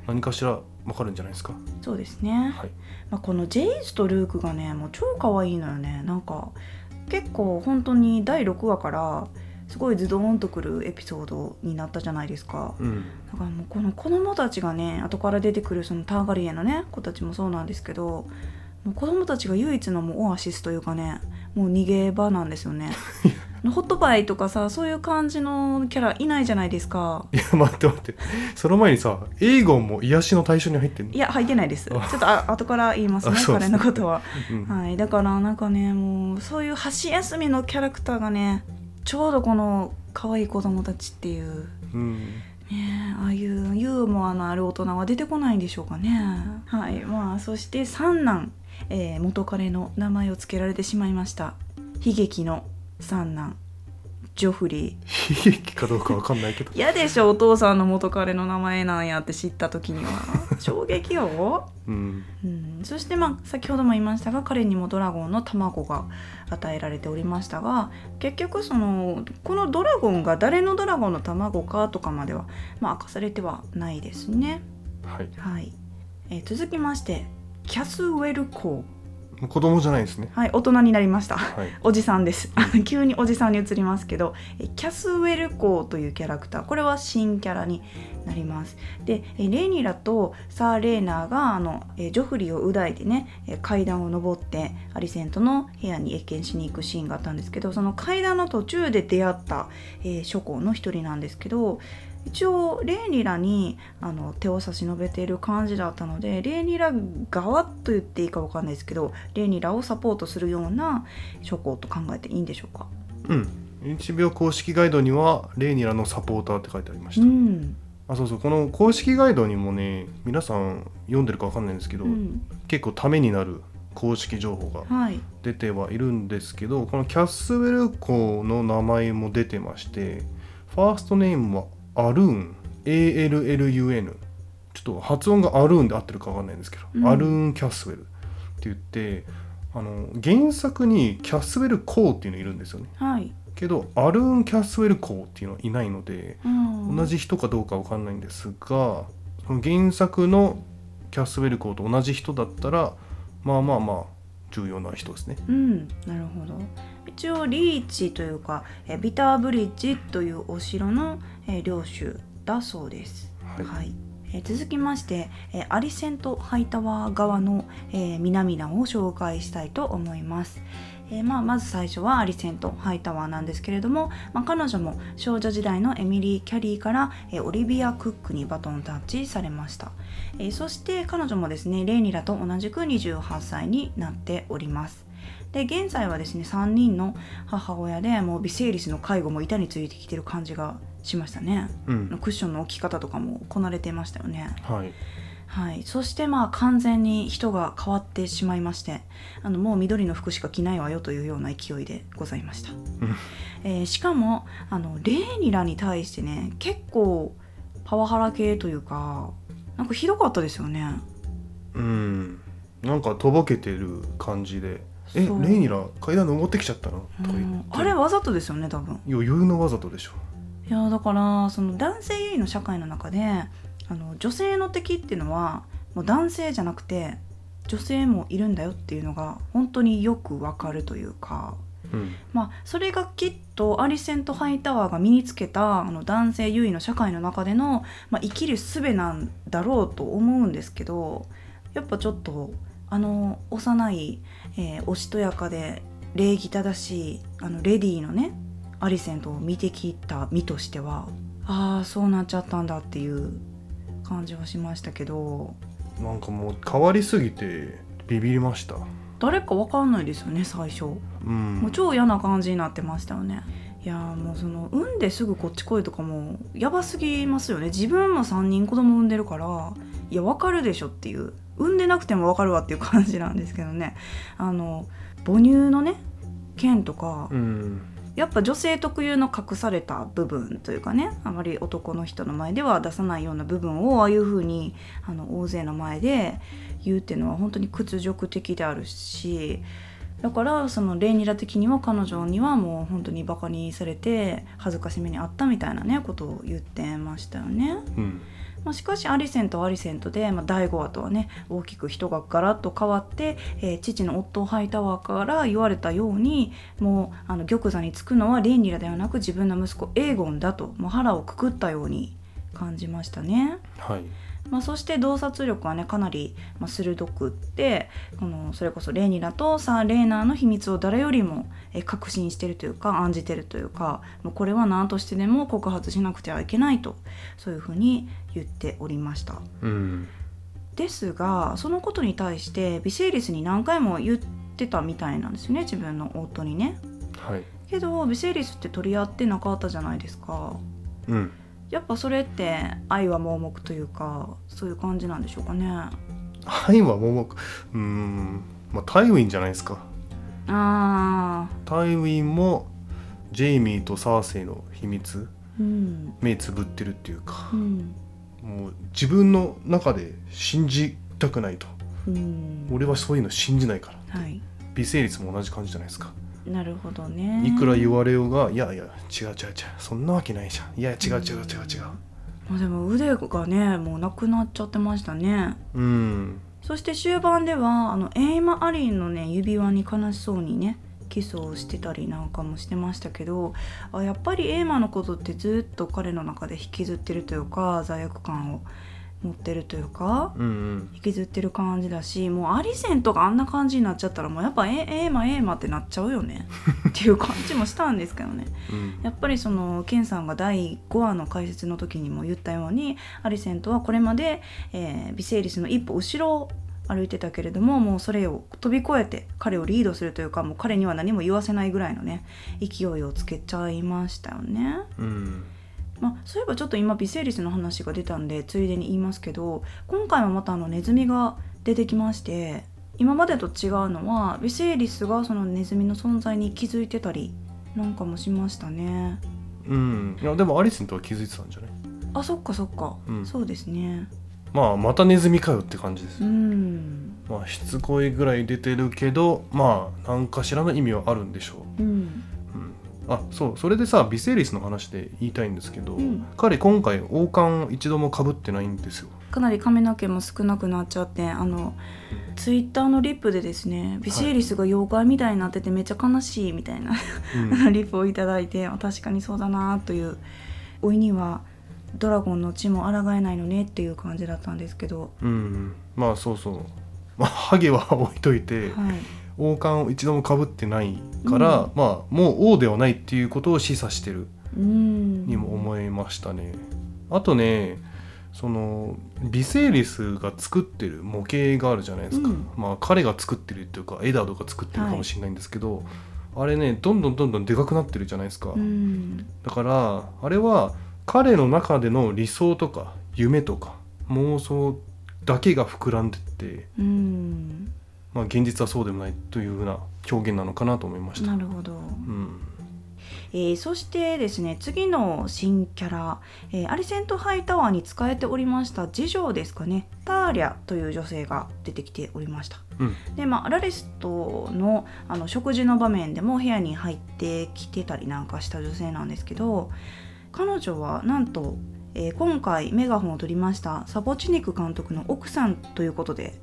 何かしらわかるんじゃないですか？そうですね、はい。まあ、このジェイスとルークがねもう超可愛いのよね。なんか結構本当に第6話からすごいズドーンとくるエピソードになったじゃないですか。うん。だからもうこの子供たちがね後から出てくるそのターガリエンのね子たちもそうなんですけどもう子供たちが唯一のもうオアシスというかねもう逃げ場なんですよね ホットパイとかさそういう感じのキャラいないじゃないですか。いや待って待って。その前にさエイゴンも癒しの対象に入ってんの？いや入ってないです。ちょあっとあ後から言いますね彼のことは。うん。はい。だからなんかねもうそういう箸休みのキャラクターがねちょうどこの可愛い子供たちっていう。うん。ねえああいうユーモアのある大人は出てこないんでしょうかね。はい。まあそして三男、えー元彼の名前を付けられてしまいました。悲劇の三男ジョフリー。悲劇かどうかわかんないけど。嫌でしょお父さんの元彼の名前なんやって知った時には。衝撃よ、うん。うん、そしてまあ先ほども言いましたが彼にもドラゴンの卵が与えられておりましたが結局そのこのドラゴンが誰のドラゴンの卵かとかまでは、まあ、明かされてはないですね。はい。はい。えー続きましてキャスウェル公子供じゃないですね。はい大人になりました。はい。おじさんです。急におじさんに移りますけどえキャスウェルコーというキャラクター。これは新キャラになります。でえレイニラとサー・レーナーがあのえジョフリーを抱いてねえ階段を上ってアリセントの部屋に謁見しに行くシーンがあったんですけどその階段の途中で出会った、えー諸侯の一人なんですけど一応レイニラにあの手を差し伸べている感じだったのでレイニラ側と言っていいかわかんないですけどレイニラをサポートするような諸侯と考えていいんでしょうか？うん。1秒公式ガイドにはレイニラのサポーターって書いてありましうた、ん、あそうそう。この公式ガイドにもね皆さん読んでるかわかんないんですけど、うん、結構ためになる公式情報がはい。出てはいるんですけどこのキャッスウェル校の名前も出てましてファーストネームはアルーン ALLUN ちょっと発音がアルーンで合ってるかわかんないんですけど、うん。アルーンキャッスウェルって言ってあの原作にキャッスウェル校っていうのいるんですよね。はい、けどアルーンキャッスウェル校っていうのはいないのでうん、同じ人かどうかわかんないんですが原作のキャッスウェル校と同じ人だったらまあまあまあ重要な人ですね。うん。なるほど。一応リーチというかえビターブリッジというお城のえ領主だそうです。はい。はい。えー続きまして、えーアリセントハイタワー側の、えー南南を紹介したいと思います。えーまあ、まず最初はアリセントハイタワーなんですけれども、まあ、彼女も少女時代のエミリー・キャリーから、えーオリビア・クックにバトンタッチされました、えーそして彼女もですねレイニラと同じく28歳になっております。で現在はですね3人の母親でもう微生理スの介護も板についてきてる感じがしましたね。うん。クッションの置き方とかもこなれてましたよね。はい。はい、そしてまあ完全に人が変わってしまいましてあのもう緑の服しか着ないわよというような勢いでございました、えーしかもあのレーニラに対してね結構パワハラ系というかなんかひどかったですよね。うん。なんかとぼけてる感じで「えレイニラ階段登ってきちゃったの?」とか言うん。ってあれわざとですよね多分。余裕のわざとでしょいやだからその男性優位の社会の中であの女性の敵っていうのはもう男性じゃなくて女性もいるんだよっていうのが本当によくわかるというか、うん。まあ、それがきっとアリセント・ハイタワーが身につけたあの男性優位の社会の中での、まあ、生きる術なんだろうと思うんですけどやっぱちょっとあの幼い、えーおしとやかで礼儀正しいあのレディーのねアリセントを見てきた身としてはああそうなっちゃったんだっていう感じはしましたけど。なんかもう変わりすぎてビビりました。誰かわかんないですよね最初。うん。もう超嫌な感じになってましたよね。いやーもうその産んですぐこっち来いとかもやばすぎますよね。自分も3人子供産んでるからいやわかるでしょっていう。産んでなくてもわかるわっていう感じなんですけどね。あの母乳のね件とか、うんやっぱ女性特有の隠された部分というかねあまり男の人の前では出さないような部分をああいう風にあの大勢の前で言うっていうのは本当に屈辱的であるしだからそのレイニラ的には彼女にはもう本当にバカにされて恥ずかしめにあったみたいなねことを言ってましたよね。うんまあ、しかしアリセントはアリセントで、まあ、第5話とはね大きく人がガラッと変わって、えー父の夫ハイタワーから言われたようにもうあの玉座につくのはレンリラではなく自分の息子エーゴンだともう腹をくくったように感じましたね。はいまあ、そして洞察力はねかなり、まあ、鋭くってこのそれこそレイニラとサー・レーナーの秘密を誰よりもえ確信してるというか案じてるというかもうこれは何としてでも告発しなくてはいけないとそういうふうに言っておりました。うんですがそのことに対してビセイリスに何回も言ってたみたいなんですよね自分の夫にね。はいけどビセイリスって取り合ってなかったじゃないですか。うんやっぱそれって愛は盲目というかそういう感じなんでしょうかね。愛はもううん。まあタイウィンじゃないですか。あタイウィンもジェイミーとサーセイの秘密ーうん。目つぶってるっていうかうん。もう自分の中で信じたくないと。うん。俺はそういうの信じないからはい。微生率も同じ感じじゃないですかなるほどね。いくら言われようがいやいや違う違う違うそんなわけないじゃんいや違う違う違う違うまあでも腕がねもうなくなっちゃってましたね。うんそして終盤ではあのエイマ・アリンのね指輪に悲しそうにねキスをしてたりなんかもしてましたけどあやっぱりエイマのことってずっと彼の中で引きずってるというか罪悪感を持ってるというかうんうん引きずってる感じだしもうアリセントがあんな感じになっちゃったらもうやっぱエエイマエイマってなっちゃうよね っていう感じもしたんですけどね。うんやっぱりそのケンさんが第5話の解説の時にも言ったようにアリセントはこれまで、えービセイリスの一歩後ろを歩いてたけれどももうそれを飛び越えて彼をリードするというかもう彼には何も言わせないぐらいのね勢いをつけちゃいましたよね。うんまあ、そういえばちょっと今ビセイリスの話が出たんでついでに言いますけど今回はまたあのネズミが出てきまして今までと違うのはビセイリスがそのネズミの存在に気づいてたりなんかもしましたね。うん。いやでもアリスンとは気づいてたんじゃない？あそっかそっか、うん。そうですね。まあまたネズミかよって感じです、うん。まあしつこいぐらい出てるけどまあ何かしらの意味はあるんでしょうんう、うん、あそうそれでさビセイリスの話で言いたいんですけど、うん。彼今回王冠を一度もかぶってないんですよ。かなり髪の毛も少なくなっちゃってあのツイッターのリップでですねビシエリスが妖怪みたいになっててめっちゃ悲しいみたいな、うん リップをいただいてあ確かにそうだなというおいにはドラゴンの血も抗えないのねっていう感じだったんですけど、うん、まあそうそう。まあハゲは置いといて、はい、王冠を一度もかぶってないから、うん。まあもう王ではないっていうことを示唆してる。うん。にも思いましたね。あとねそのビセイリスが作ってる模型があるじゃないですか、うん。まあ彼が作ってるっていうかエダードが作ってるかもしれないんですけど、あれねどんどんどんどんでかくなってるじゃないですか、うん。だからあれは彼の中での理想とか夢とか妄想だけが膨らんでって、うんまあ、現実はそうでもないというふうな表現なのかなと思いました。なるほど。うんえーそしてですね次の新キャラ、えーアリセントハイタワーに仕えておりました次女ですかねターリャという女性が出てきておりましたうんでまあラリストのあの食事の場面でも部屋に入ってきてたりなんかした女性なんですけど彼女はなんと、えー今回メガホンを取りましたサボチニク監督の奥さんということで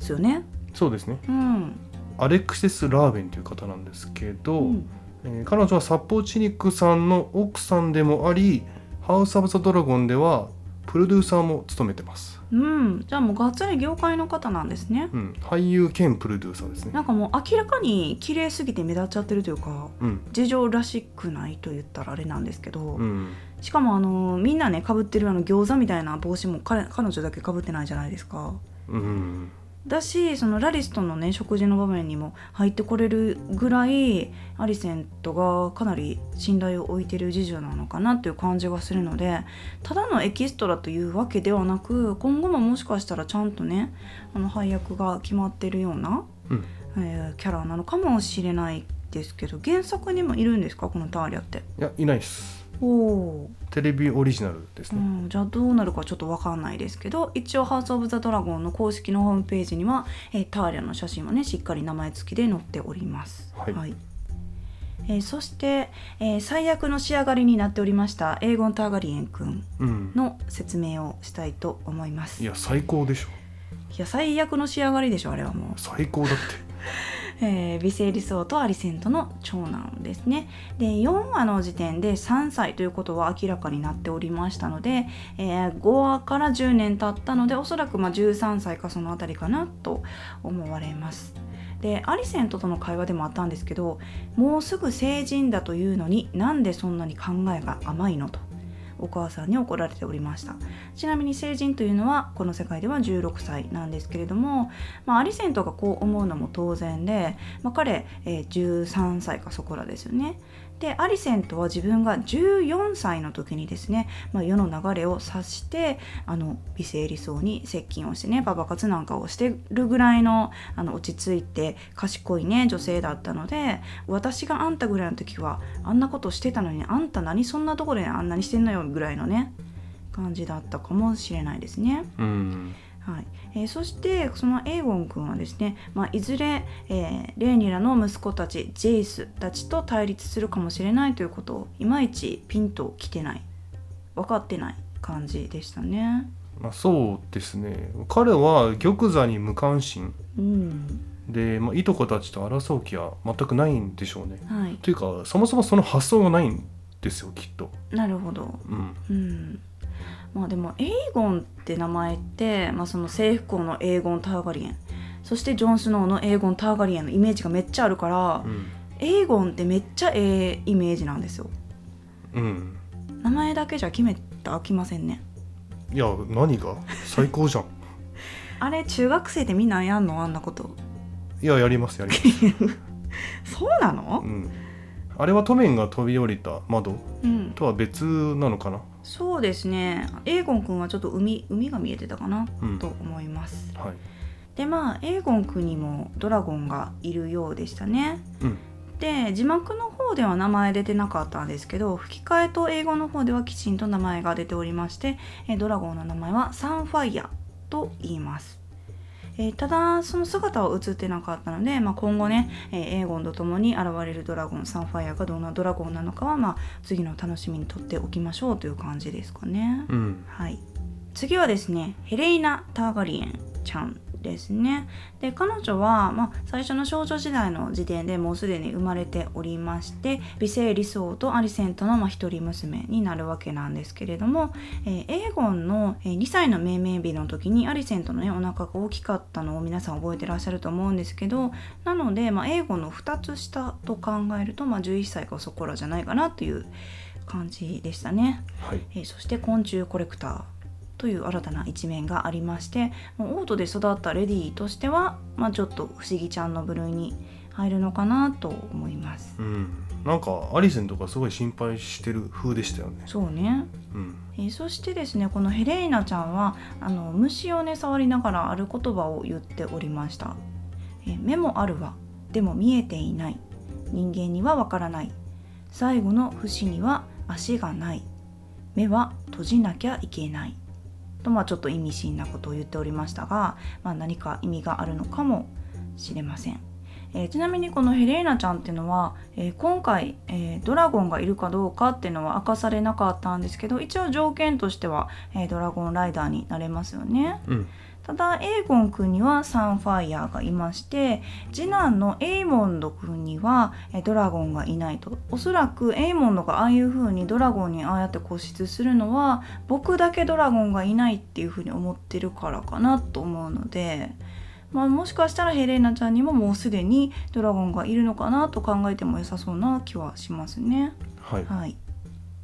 すよねそうですね。うん、アレクセス・ラーベンという方なんですけど、うん。えー彼女はサッポーチニックさんの奥さんでもありハウス・オブ・ザ・ドラゴンではプロデューサーも務めてます、うん、じゃあもうがっつり業界の方なんですね。うん、俳優兼プロデューサーですね。なんかもう明らかに綺麗すぎて目立っちゃってるというかうん。事情らしくないと言ったらあれなんですけど、うん。しかもあのみんなねかぶってるあの餃子みたいな帽子も彼彼女だけかぶってないじゃないですか。うんだしそのラリスとのね食事の場面にも入ってこれるぐらいアリセントがかなり信頼を置いてる次女なのかなっていう感じがするのでただのエキストラというわけではなく今後ももしかしたらちゃんとねあの配役が決まってるような、うん。えーキャラなのかもしれないですけど原作にもいるんですか？このターリャって。いやいないですおおテレビオリジナルですうね、ん、じゃあどうなるかちょっと分かんないですけど一応「ハウス・オブ・ザ・ドラゴン」の公式のホームページには、えーターリャの写真はねしっかり名前付きで載っております。はい。えーそして、えー最悪の仕上がりになっておりましたエーゴン・ターガリエン君うん。の説明をしたいと思います。いいや最高でしょ。や最悪の仕上がりでしょあれはもう。最高だって えー、ビセイリソーとアリセントの長男ですね。で4話の時点で3歳ということは明らかになっておりましたので、えー5話から10年経ったのでおそらくま13歳かそのあたりかなと思われます。でアリセントとの会話でもあったんですけどもうすぐ成人だというのになんでそんなに考えが甘いのと。お母さんに怒られておりました。ちなみに成人というのはこの世界では16歳なんですけれども、まあ、アリセントがこう思うのも当然で、まあ、彼、えー13歳かそこらですよね。でアリセントは自分が14歳の時にですね、まあ、世の流れを察してあの美声理想に接近をしてねパパ活なんかをしてるぐらいのあの落ち着いて賢いね女性だったので私があんたぐらいの時はあんなことしてたのにあんた何そんなとこであんなにしてんのよぐらいのね感じだったかもしれないですね。うんはい。えーそしてそのエーゴン君はですね、まあ、いずれ、えーレーニラの息子たちジェイスたちと対立するかもしれないということをいまいちピンときてない。分かってない感じでしたね。まあ、そうですね。彼は玉座に無関心。うん。で、まあ、いとこたちと争う気は全くないんでしょうね。はい、というかそもそもその発想がないんですよきっと。なるほど。うん。うんまあでもエーゴンって名前って、まあ、その征服王のエーゴン・ターガリエン。そしてジョン・スノーのエーゴン・ターガリエンのイメージがめっちゃあるから、うん。エーゴンってめっちゃええイメージなんですよ。うん。名前だけじゃ決めたら飽きませんね。いや何が？最高じゃん。あれ中学生でみんなやんの？あんなこと。いややりますやります、そうなの？う、ん、あれはトメンが飛び降りた窓うん、とは別なのかな？そうですね。エーゴン君はちょっと海海が見えてたかな、うん。と思います。はい。でまあエーゴン君にもドラゴンがいるようでしたね。うん。で字幕の方では名前出てなかったんですけど吹き替えと英語の方ではきちんと名前が出ておりましてえドラゴンの名前はサンファイアと言いますえーただその姿は映ってなかったので、まあ、今後ね、えーエーゴンと共に現れるドラゴンサンファイアがどんなドラゴンなのかは、まあ、次の楽しみにとっておきましょうという感じですかね。うん。はい、次はですねヘレイナ・ターガリエンちゃんですね。で彼女は、まあ、最初の少女時代の時点でもうすでに生まれておりまして美声理想とアリセントの、まあ、一人娘になるわけなんですけれども、えーエーゴンの、えー2歳の命名日の時にアリセントの、ね、お腹が大きかったのを皆さん覚えてらっしゃると思うんですけどなので、まあ、エーゴンの2つ下と考えると、まあ、11歳かそこらじゃないかなという感じでしたね。はい。えーそして昆虫コレクターという新たな一面がありましてオートで育ったレディとしては、まあ、ちょっと不思議ちゃんの部類に入るのかなと思います。うん。なんかアリセンとかすごい心配してる風でしたよね。そうね、うん。えーそしてですねこのヘレイナちゃんはあの虫をね触りながらある言葉を言っておりました、えー目もあるわ。でも見えていない。人間にはわからない。最後の節には足がない。目は閉じなきゃいけないとまあちょっと意味深なことを言っておりましたが、まあ、何か意味があるのかもしれません、えーちなみにこのヘレーナちゃんっていうのは、えー今回、えードラゴンがいるかどうかっていうのは明かされなかったんですけど一応条件としては、えドラゴンライダーになれますよね。うん。ただエーゴン君にはサンファイヤーがいまして次男のエイモンド君にはえドラゴンがいないと。おそらくエイモンドがああいう風にドラゴンにああやって固執するのは僕だけドラゴンがいないっていう風に思ってるからかなと思うので、まあ、もしかしたらヘレーナちゃんにももうすでにドラゴンがいるのかなと考えても良さそうな気はしますね。はい。はい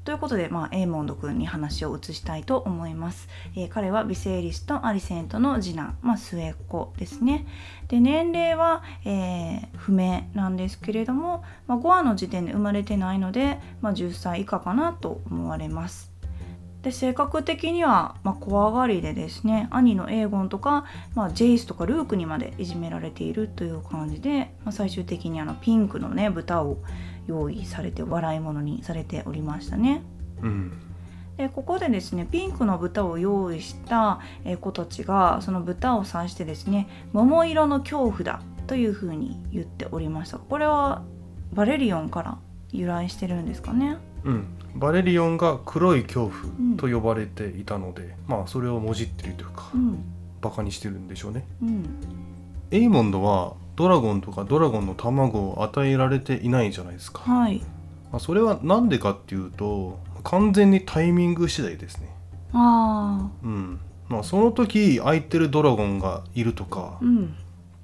ということで、まあ、エイモンド君に話を移したいと思います。えー彼はビセイリスとアリセントの次男、まあ、末っ子ですね。で年齢は、えー不明なんですけれども、まあ、5話の時点で生まれてないので、まあ、10歳以下かなと思われます。で性格的には、まあ、怖がりでですね兄のエーゴンとか、まあ、ジェイスとかルークにまでいじめられているという感じで、まあ、最終的にあのピンクのね豚を用意されて笑い物にされておりましたね。うん。でここでですねピンクの豚を用意したえー子たちがその豚を指してですね桃色の恐怖だというふうに言っておりました。これはバレリオンから由来してるんですかね？うん、バレリオンが黒い恐怖と呼ばれていたので、まあそれをもじってるというか、うん。バカにしてるんでしょうね。うん。エイモンドはドラゴンとかドラゴンの卵を与えられていないじゃないですか、はい。まあ、それは何でかっていうと完全にタイミング次第ですね。あうん。まあその時空いてるドラゴンがいるとか、ーうん。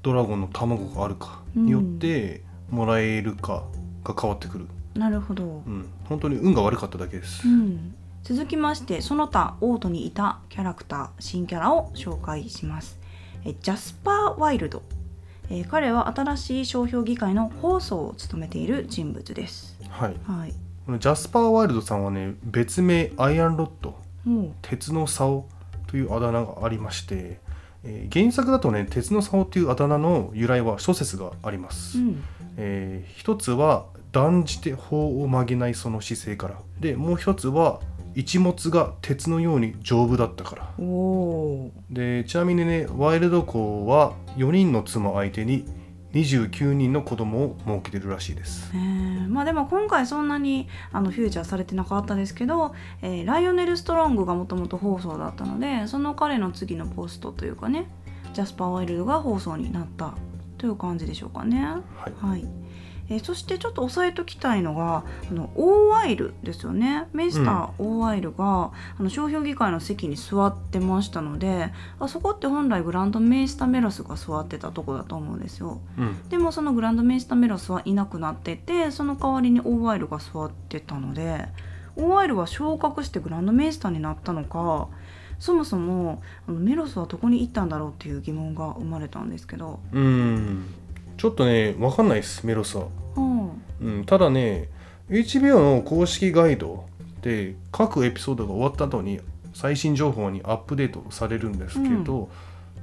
ドラゴンの卵があるかによってもらえるかが変わってくる、なるほど。うん、本当に運が悪かっただけです、うん。続きましてその他オートにいたキャラクター新キャラを紹介します。えジャスパー・ワイルドえー彼は新しい商標議会の放送を務めている人物です。はい。はい。このジャスパー・ワイルドさんはね別名アイアンロッドも鉄の竿というあだ名がありまして、えー原作だとね鉄の竿というあだ名の由来は諸説があります、う、うん、えー一つは断じて法を曲げないその姿勢から。でもう一つは一物が鉄のように丈夫だったから。でちなみにねワイルド公は4人の妻相手に29人の子供を設けてるらしいです。えー。まあでも今回そんなにあのフューチャーされてなかったですけど、えーライオネル・ストロングがもともと放送だったのでその彼の次のポストというかねジャスパー・ワイルドが放送になったという感じでしょうかね。はい。はいえーそしてちょっと押さえときたいのがあのオーワイルですよね。メイスターオーワイルが、あの商標議会の席に座ってましたのであそこって本来グランドメイスターメロスが座ってたとこだと思うんですよ。うん。でもそのグランドメイスターメロスはいなくなっててその代わりにオーワイルが座ってたのでオーワイルは昇格してグランドメイスターになったのかそもそもあのメロスはどこに行ったんだろうっていう疑問が生まれたんですけど、うんちょっとね分かんないですメロスは。うん、うん、ただね HBO の公式ガイドで各エピソードが終わった後に最新情報にアップデートされるんですけど、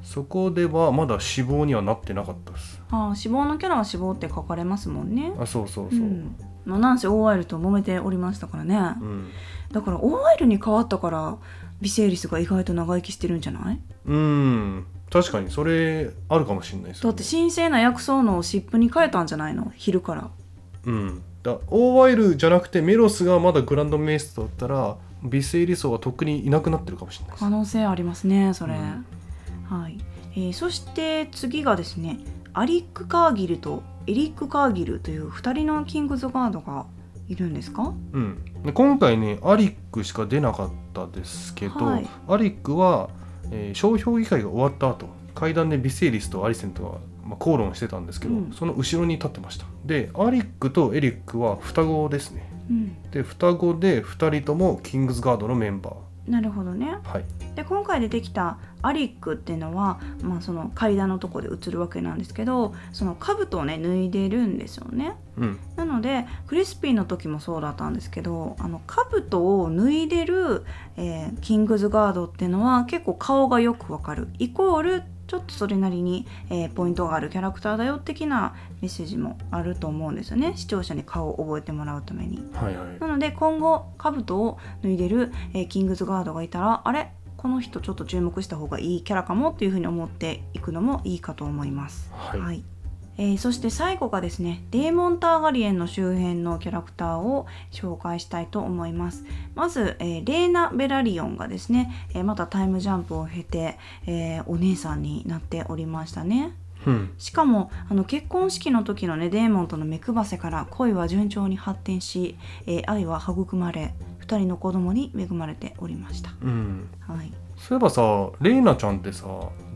そこではまだ死亡にはなってなかったです。ああ死亡のキャラは死亡って書かれますもんね。あそうそうそう。う、ん。まあ、なんせオーワイルと揉めておりましたからね、うん。だからオーワイルに変わったからビセイリスが意外と長生きしてるんじゃない？うん確かにそれあるかもしれないですよね。だって神聖な薬草のを湿布に変えたんじゃないの？昼から。うん。だオーワイルじゃなくてメロスがまだグランドメイストだったらビセイリソはとっくにいなくなってるかもしれない可能性ありますねそれ、うん。はい、えーそして次がですねアリック・カーギルとエリック・カーギルという2人のキングズガードがいるんですか？うん、で今回ねアリックしか出なかったですけど、はい。アリックは、えー商標議会が終わった後階段でビセイリスとアリセントが、まあ、口論してたんですけど、うん。その後ろに立ってました。でアリックとエリックは双子ですね。うん。で双子で2人ともキングズガードのメンバーなるほどね。はい。で今回出てきたアリックっていうのは、まあ、その階段のとこで映るわけなんですけどその兜をね脱いでるんですよね。うん。なのでクリスピーの時もそうだったんですけどあの兜を脱いでる、えーキングズガードっていうのは結構顔がよくわかる。イコールちょっとそれなりに、えーポイントがあるキャラクターだよ的なメッセージもあると思うんですよね。視聴者に顔を覚えてもらうために。はいはい。なので今後兜を脱いでる、えーキングズガードがいたらあれ？この人ちょっと注目した方がいいキャラかもっていうふうに思っていくのもいいかと思います。はいえーそして最後がですねデーモン・ターガリエンの周辺のキャラクターを紹介したいと思います。まず、えーレーナ・ベラリオンがですね、えーまたタイムジャンプを経て、えーお姉さんになっておりましたね。うん。しかもあの結婚式の時のねデーモンとの目配せから恋は順調に発展し、えー愛は育まれ2人の子供に恵まれておりました、うん。はい、そういえばさレイナちゃんってさ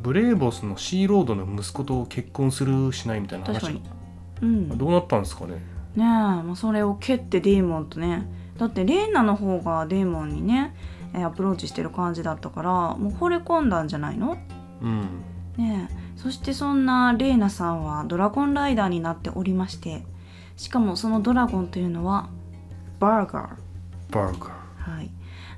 ブレーボスのシーロードの息子と結婚するしないみたいな話。確かに。うん。ねどうなったんですかね？え、まあ、それを蹴ってデーモンとね。だってレーナの方がデーモンにねえーアプローチしてる感じだったからもう惚れ込んだんじゃないの？うん。ねえそしてそんなレーナさんはドラゴンライダーになっておりましてしかもそのドラゴンというのはバーガー。バーガー。はい、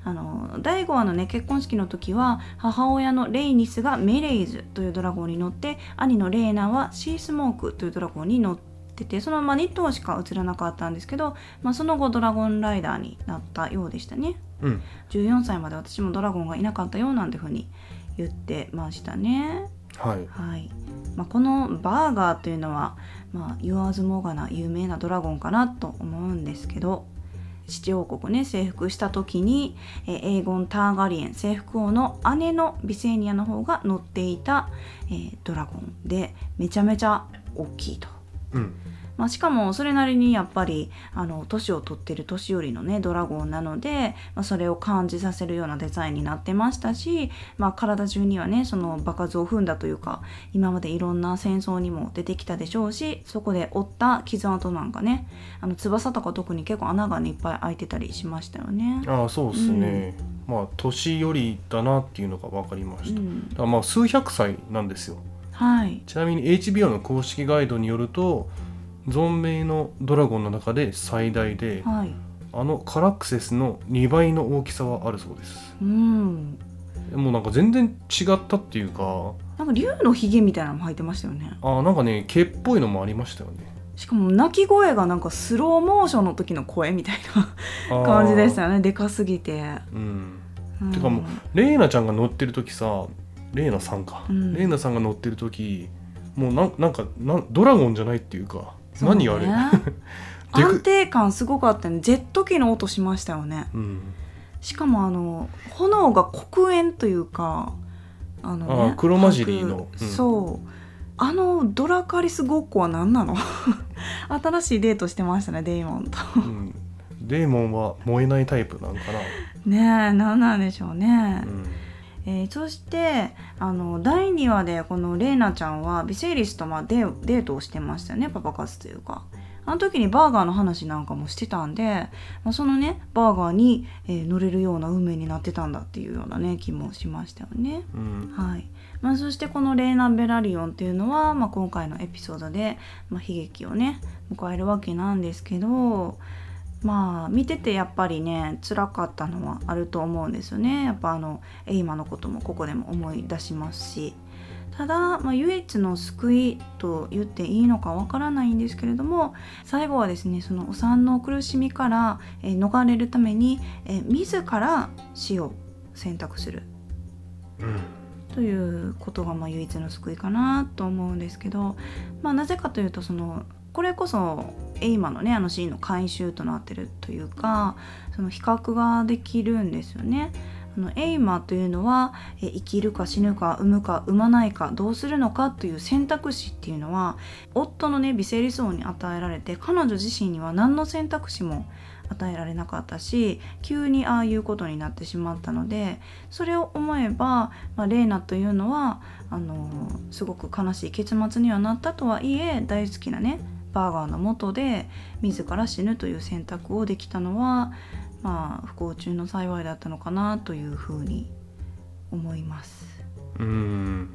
あの第5話のね結婚式の時は母親のレイニスがメレイズというドラゴンに乗って兄のレーナはシースモークというドラゴンに乗っててそのまま2頭しか映らなかったんですけど、まあ、その後ドラゴンライダーになったようでしたね。うん。14歳まで私もドラゴンがいなかったよなんてふうに言ってましたね。はい。はい、まあ、このバーガーというのは、まあ、言わずもがな有名なドラゴンかなと思うんですけど七王国ね征服した時に、えエーゴン・ターガリエン征服王の姉のビセーニアの方が乗っていた、えードラゴンでめちゃめちゃ大きいと。うんまあ、しかもそれなりにやっぱりあの年を取ってる年寄りのねドラゴンなので、まあ、それを感じさせるようなデザインになってましたし、まあ、体中にはねその場数を踏んだというか今までいろんな戦争にも出てきたでしょうしそこで負った傷跡なんかねあの翼とか特に結構穴がねいっぱい開いてたりしましたよね。ああそうですね、まあ年寄りだなっていうのが分かりました、うん。だからまあ数百歳なんですよ。はい、ちなみに HBO の公式ガイドによると存命のドラゴンの中で最大ではい。あのカラクセスの2倍の大きさはあるそうです。うん、もうなんか全然違ったっていうか。なんか竜のひげみたいなのも入ってましたよね。あーなんかね毛っぽいのもありましたよね。しかも鳴き声がなんかスローモーションの時の声みたいな感じでしたよね。でかすぎて、うん。うん。てかもうレイナちゃんが乗ってる時さレイナさんか、うん。レイナさんが乗ってる時もうなんなんかなんドラゴンじゃないっていうか何あれ？で安く定感すごかったね。ジェット機の音しましたよね。うん。しかもあの炎が黒煙というかあの、ね、あー黒混じりの。白うん。そう。あのドラカリスごっこは何なの？新しいデートしてましたねデイモンと。うん、デーモンは燃えないタイプなんかねえ何なんでしょうね。な、う、んえーそしてあの第2話でこのレイナちゃんはビセイリスとまあデーデートをしてましたよねパパ活というか。あの時にバーガーの話なんかもしてたんで、まあ、そのねバーガーに、えー乗れるような運命になってたんだっていうようなね気もしましたよね。うん。はい。まあ、そしてこのレーナ・ベラリオンっていうのは、まあ、今回のエピソードで、まあ、悲劇をね迎えるわけなんですけどまあ見ててやっぱりね辛かったのはあると思うんですよね。やっぱあのエイマのこともここでも思い出しますし。ただ、まあ、唯一の救いと言っていいのかわからないんですけれども最後はですねそのお産の苦しみから、えー逃れるために、えー自ら死を選択する。うん。ということがまあ唯一の救いかなと思うんですけど、まあ、なぜかというとそのこれこそエイマのねあのシーンの回収となってるというかその比較ができるんですよね。あのエイマというのは生きるか死ぬか産むか産まないかどうするのかという選択肢っていうのは夫のねビセリス王に与えられて彼女自身には何の選択肢も与えられなかったし急にああいうことになってしまったのでそれを思えば、まあ、レイナというのはあのすごく悲しい結末にはなったとはいえ大好きなねバーガーの元で自ら死ぬという選択をできたのはまあ不幸中の幸いだったのかなというふうに思います。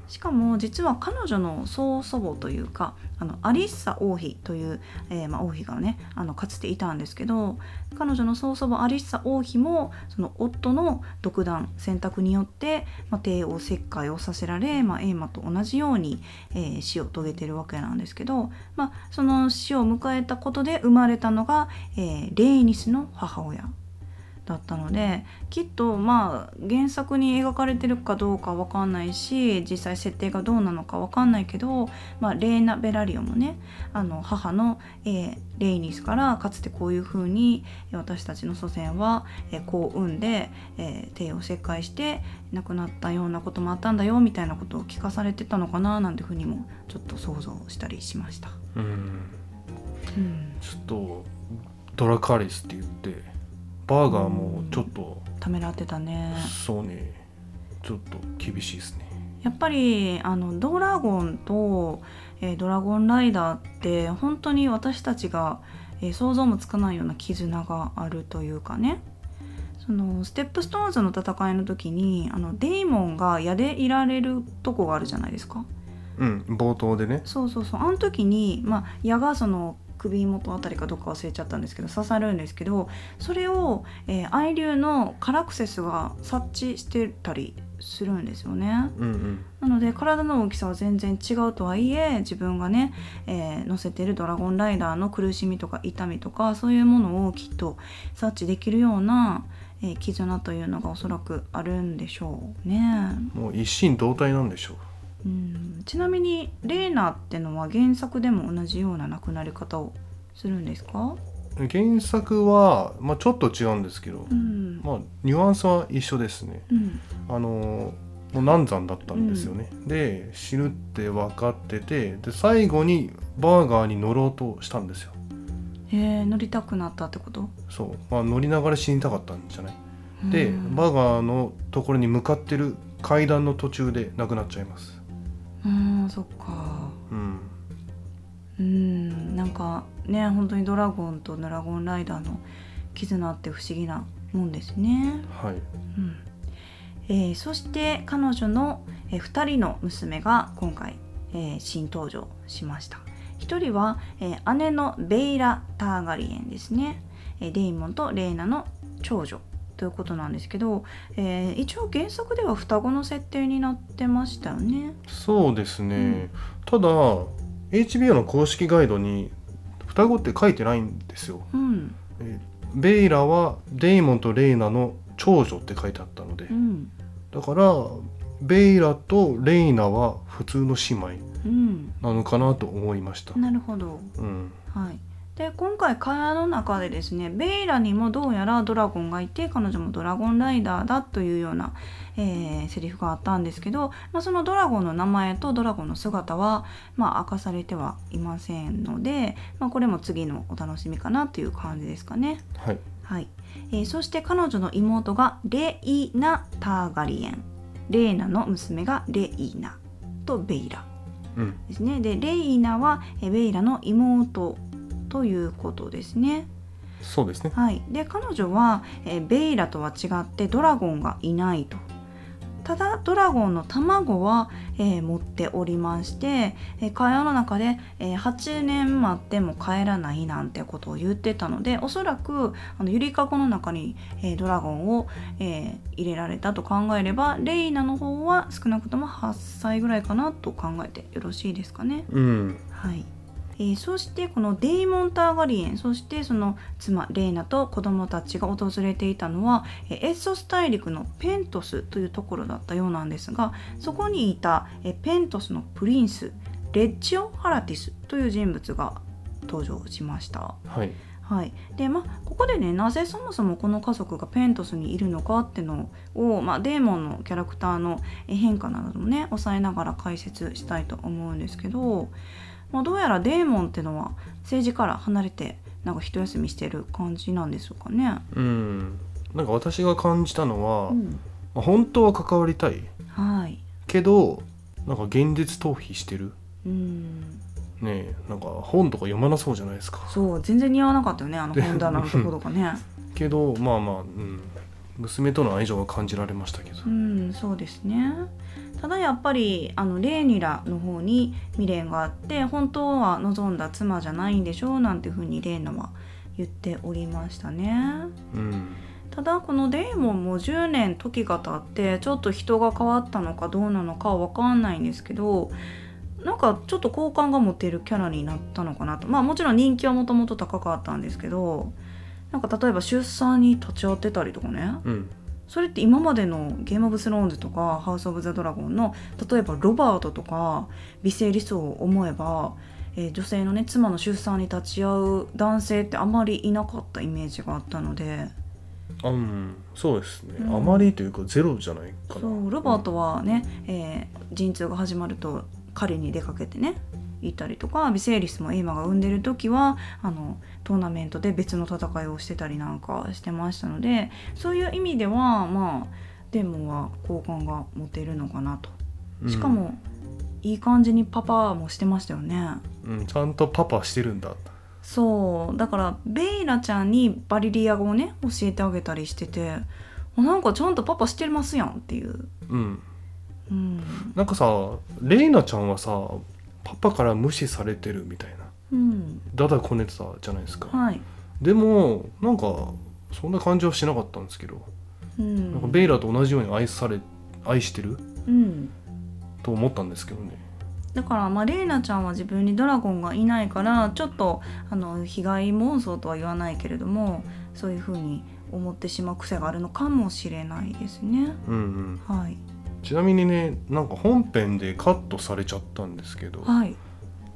しかも実は彼女の曽祖母というかあのアリッサ王妃という、えーまあ、王妃がねあのかつていたんですけど彼女の曽祖母アリッサ王妃もその夫の独断選択によって、まあ、帝王切開をさせられ、まあ、エイマと同じように、えー死を遂げてるわけなんですけど、まあ、その死を迎えたことで生まれたのが、えーレイニスの母親。だったのできっとまあ原作に描かれてるかどうかわかんないし実際設定がどうなのかわかんないけど、まあ、レーナ・ベラリオもねあの母の、えーレイニスからかつてこういうふうに私たちの祖先は、えーこう産んで、えー帝を切開して亡くなったようなこともあったんだよみたいなことを聞かされてたのかななんていうふうにもちょっと想像したりしました。うんうん、ちょっとドラカリスって言ってバーガーもちょっとためらってたね。そうね。ちょっと厳しいですね。やっぱりあのドラゴンと、えードラゴンライダーって本当に私たちが、えー想像もつかないような絆があるというかね。そのステップストーンズの戦いの時にあのデイモンが矢で射られるとこがあるじゃないですか。うん冒頭でね。そうそうそう。あの時に、まあ、矢がその首元あたりかどっか忘れちゃったんですけど刺さるんですけどそれを、えー、愛竜のカラクセスが察知してたりするんですよね。うんうんなので体の大きさは全然違うとはいえ自分がね、えー乗せてるドラゴンライダーの苦しみとか痛みとかそういうものをきっと察知できるような、えー絆というのがおそらくあるんでしょうね。もう一心同体なんでしょうん。ちなみにレーナってのは原作でも同じような亡くなり方をするんですか、う原作は、まあ、ちょっと違うんですけど、うん。まあニュアンスは一緒ですね。うん。あのもう難産だったんですよね、で死ぬって分かっててで最後にバーガーに乗ろうとしたんですよ。へえ乗りたくなったってこと？そう、まあ、乗りながら死にたかったんじゃない？でうん。バーガーのところに向かってる階段の途中で亡くなっちゃいますうんそっかうんうんなんかね本当にドラゴンとドラゴンライダーの絆って不思議なもんですね。はいうんえーそして彼女の、え2人の娘が今回、えー新登場しました。一人は、えー姉のベイラ・ターガリエンですね。えーデイモンとレイナの長女ということなんですけど、えー一応原作では双子の設定になってましたよね。そうですね、ただ HBO の公式ガイドに双子って書いてないんですよ。うん、えベイラはデイモンとレイナの長女って書いてあったので。うん、だからベイラとレイナは普通の姉妹うん、なのかなと思いました。なるほど。うん。はい、で今回会話の中でですねベイラにもどうやらドラゴンがいて彼女もドラゴンライダーだというような、えーセリフがあったんですけど、まあ、そのドラゴンの名前とドラゴンの姿は、まあ、明かされてはいませんので、まあ、これも次のお楽しみかなという感じですかね。はいはいえーそして彼女の妹がレイナ・ターガリエンレーナの娘がレイナとベイラうんですね。でレイナはえベイラの妹ということですね。そうですねはい、で彼女はえベイラとは違ってドラゴンがいないと。ただドラゴンの卵は、えー持っておりまして、えー会話の中で、えー8年待っても帰らないなんてことを言ってたのでおそらくあのゆりかごの中に、えードラゴンを、えー入れられたと考えればレイナの方は少なくとも8歳ぐらいかなと考えてよろしいですかね。うんはいえーそしてこのデイモン・ターガリエンそしてその妻レイナと子供たちが訪れていたのはえーエッソス大陸のペントスというところだったようなんですがそこにいたえーペントスのプリンスレッジオ・ハラティスという人物が登場しました。はいはい、でまあここでねなぜそもそもこの家族がペントスにいるのかっていうのを、まあ、デーモンのキャラクターのえ変化などもね抑えながら解説したいと思うんですけど、まあ、どうやらデーモンってのは政治から離れてなんか一休みしてる感じなんでしょうかね。うん。なんか私が感じたのは、うん。まあ本当は関わりたい。はい。けどなんか現実逃避してる。うん。ねえなんか本とか読まなそうじゃないですか。そう全然似合わなかったよねあの本棚のところがね。けどまあまあ、うん、娘との愛情は感じられましたけど。うんそうですねただやっぱりあのレーニラの方に未練があって本当は望んだ妻じゃないんでしょうなんていうふうにレーナは言っておりましたね。うんただこのデーモンも10年時が経ってちょっと人が変わったのかどうなのかは分かんないんですけどなんかちょっと好感が持てるキャラになったのかなと。まあもちろん人気はもともと高かったんですけどなんか例えば出産に立ち会ってたりとかね。うん。それって今までのゲームオブスローンズとかハウス・オブ・ザ・ドラゴンの例えばロバートとか美声理想を思えば、えー女性のね妻の出産に立ち会う男性ってあまりいなかったイメージがあったので。あうんそうですね、うん。あまりというかゼロじゃないかな。そうロバートはね、えー陣痛が始まると狩りに出かけてね行ったりとかビセイリスもエイマが産んでる時はあのトーナメントで別の戦いをしてたりなんかしてましたのでそういう意味ではまあデーモンは好感が持てるのかなと。うん。しかも、いい感じにパパもしてましたよね。うん、ちゃんとパパしてるんだ。そう。だからベイラちゃんにバリリア語をね教えてあげたりしててあなんかちゃんとパパしてますやんっていう、うん。うん。なんかさレイナちゃんはさパパから無視されてるみたいな。うん、だだこねてたじゃないですか、はい、でもなんかそんな感じはしなかったんですけど、うん。なんかベイラと同じように愛され愛してる？うん、と思ったんですけどね。だからまあレイナちゃんは自分にドラゴンがいないからちょっとあの被害妄想とは言わないけれどもそういうふうに思ってしまう癖があるのかもしれないですね。うんうん。はい、ちなみにねなんか本編でカットされちゃったんですけどはい、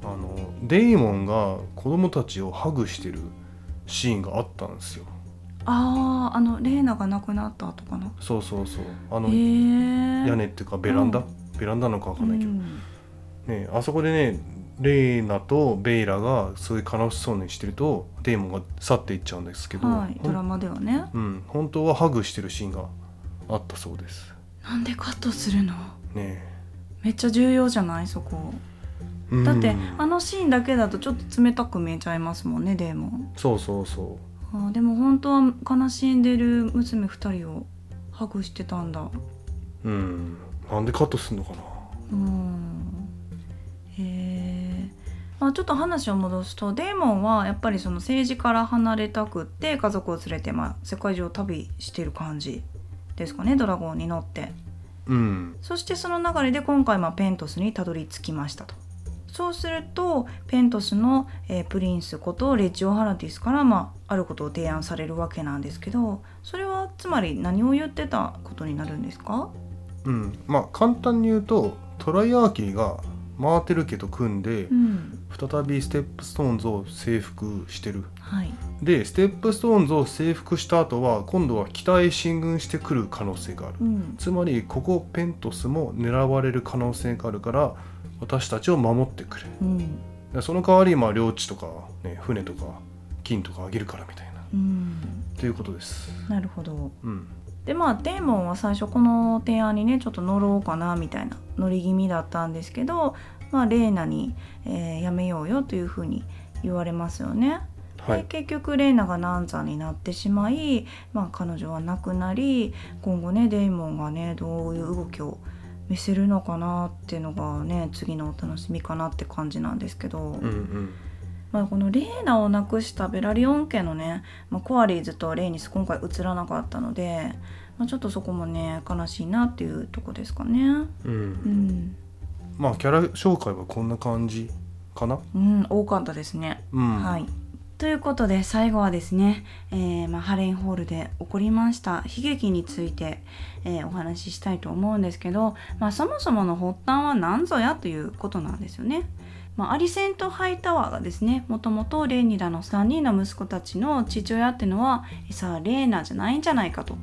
あのデイモンが子供たちをハグしてるシーンがあったんですよ。あああのレイナが亡くなった後かな？そうそうそう。あへのえ。屋根っていうかベランダ、うん。ベランダなのかわかんないけど、うん。ね、あそこでねレイナとベイラがそういう悲しそうにしてるとデーモンが去っていっちゃうんですけど、はい、ドラマではね。うん、本当はハグしてるシーンがあったそうですなんでカットするの？ねめっちゃ重要じゃない？そこ。うん。だってあのシーンだけだとちょっと冷たく見えちゃいますもんねデーモン。そうそうそあーでも本当は悲しんでる娘2人をハグしてたんだ。ううん。なんでカットすんのかな？うん。へえ、まあ、ちょっと話を戻すとデーモンはやっぱりその政治から離れたくって家族を連れて、まあ、世界中を旅してる感じですかねドラゴンに乗って。うん。そしてその流れで今回まあペントスにたどり着きましたと。そうするとペントスの、えープリンスことレジオ・ハラティスから、まあ、あることを提案されるわけなんですけどそれはつまり何を言ってたことになるんですか？うん。まあ簡単に言うとトライアーキーがマーテル家と組んでうん再びステップストーンズを征服してる。はい。でステップストーンズを征服した後は今度は北へ進軍してくる可能性がある。うん。つまりここペントスも狙われる可能性があるから私たちを守ってくれ。うん。でその代わりまあ領地とか、ね、船とか金とかあげるからみたいな。うん。ということです。なるほど。うん。でまあデーモンは最初この提案にねちょっと乗ろうかなみたいな乗り気味だったんですけどまあレーナに、えーやめようよというふうに言われますよね。はい。で結局レーナが難産になってしまい、まあ、彼女は亡くなり今後ねデーモンがねどういう動きを見せるのかなっていうのがね次のお楽しみかなって感じなんですけど、うんうん。まあ、このレーナを亡くしたベラリオン家のね、まあ、コアリーズとレイニス今回映らなかったので、まあ、ちょっとそこもね悲しいなっていうとこですかね。うん。うん、まあキャラ紹介はこんな感じかな？うん、多かったですね。うんはいということで最後はですね、えーまあ、ハレンホールで起こりました悲劇について、えーお話ししたいと思うんですけど、まあ、そもそもの発端は何ぞやということなんですよね。まあ、アリセント・ハイタワーがですねもともとレーニラの3人の息子たちの父親っていうのはさあレーナじゃないんじゃないかと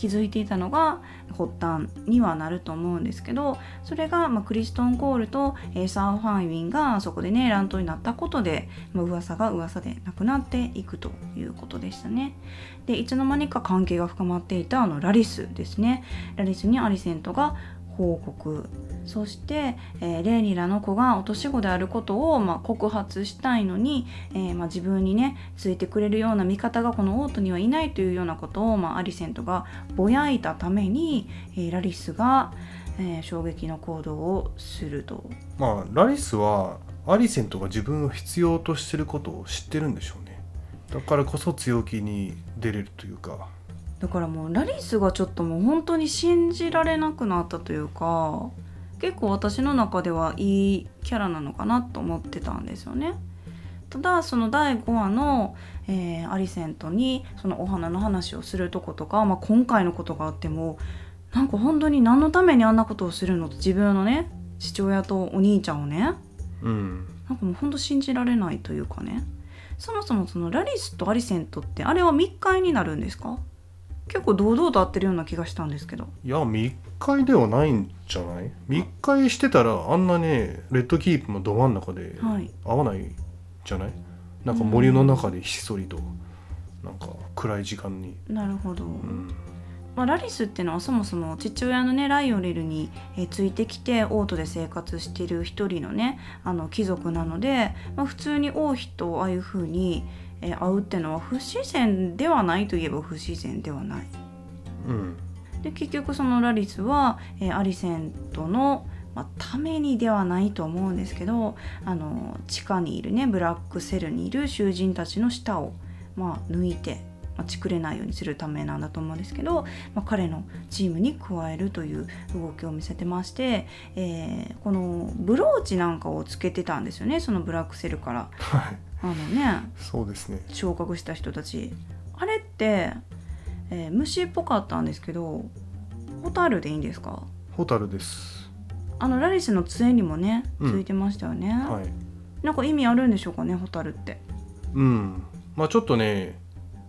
気づいていたのが発端にはなると思うんですけどそれが、まあ、クリストン・コールと、えサーファンウィンがそこでね乱闘になったことで、まあ、噂が噂でなくなっていくということでしたね。でいつの間にか関係が深まっていたあのラリスですねラリスにアリセントが報告。そして、えーレーニラの子が落とし子であることを、まあ、告発したいのに、えーまあ、自分にねついてくれるような味方がこのオートにはいないというようなことを、まあ、アリセントがぼやいたために、えーラリスが、えー衝撃の行動をすると。まあラリスはアリセントが自分を必要としてることを知ってるんでしょうね。だからこそ強気に出れるというか。だからもうラリスがちょっともう本当に信じられなくなったというか結構私の中ではいいキャラなのかなと思ってたんですよね。ただその第5話の、えーアリセントにそのお花の話をするとことか、まあ、今回のことがあってもなんか本当に何のためにあんなことをするのと自分のね父親とお兄ちゃんをねうん。なんかもう本当信じられないというかね。そもそもそのラリスとアリセントってあれは密会になるんですか？結構堂々と合ってるような気がしたんですけど。いや密会ではないんじゃない？密会してたらあんなねレッドキープのど真ん中ではい。会わないじゃない？なんか森の中でひっそりとなんか暗い時間に、なるほど、うん、まあ、ラリスっていうのはそもそも父親のねライオレルに、えーついてきて王都で生活してる一人のねあの貴族なので、まあ、普通に王妃とああいう風に、えー会うっていうのは不自然ではないといえば不自然ではない。うんで結局そのラリスは、えーアリセントの、まあ、ためにではないと思うんですけどあの地下にいるねブラックセルにいる囚人たちの舌を、まあ、抜いて、まあ、ちくれないようにするためなんだと思うんですけど、まあ、彼のチームに加えるという動きを見せてまして、えーこのブローチなんかをつけてたんですよねそのブラックセルから。はいあのねそうですね。昇格した人たち。あれって、えー虫っぽかったんですけどホタルでいいんですか？ホタルです。あのラリスの杖にもねうん。ついてましたよね、はい。なんか意味あるんでしょうかねホタルって。うん。まあちょっとね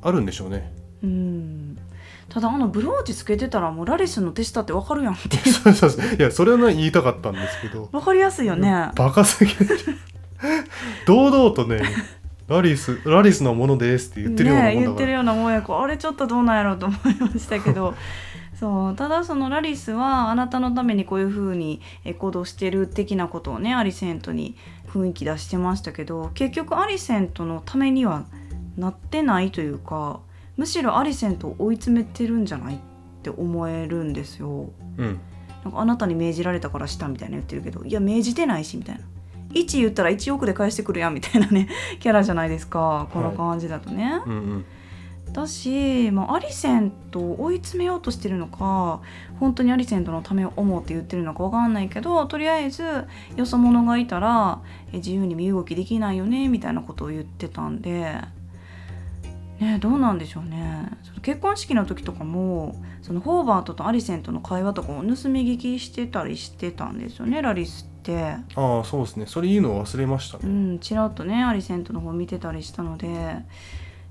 あるんでしょうね。うん。ただあのブローチつけてたらもうラリスの手下ってわかるやんって。いやそれはね言いたかったんですけど。わかりやすいよね。バカすぎる堂々とねラリスラリスのものですって言ってるようなね言ってるもんだから、ようなもんやからあれちょっとどうなんやろうと思いましたけど。そう。ただそのラリスはあなたのためにこういう風にえ行動してる的なことをねアリセントに雰囲気出してましたけど結局アリセントのためにはなってないというかむしろアリセントを追い詰めてるんじゃないって思えるんですよ。うん。なんかあなたに命じられたからしたみたいな言ってるけどいや命じてないしみたいな1言ったら1億で返してくるやんみたいなね キャラじゃないですか。この感じだとね。うんうん。だし、まあ、アリセントを追い詰めようとしてるのか本当にアリセントのためを思うって言ってるのかわかんないけどとりあえずよそ者がいたらえ自由に身動きできないよねみたいなことを言ってたんで。ね、どうなんでしょうね。その結婚式の時とかもそのホーバートとアリセントの会話とかを盗み聞きしてたりしてたんですよねラリスって。ああそうですね。それ言うの忘れましたうね、ん、ちらっとねアリセントの方見てたりしたので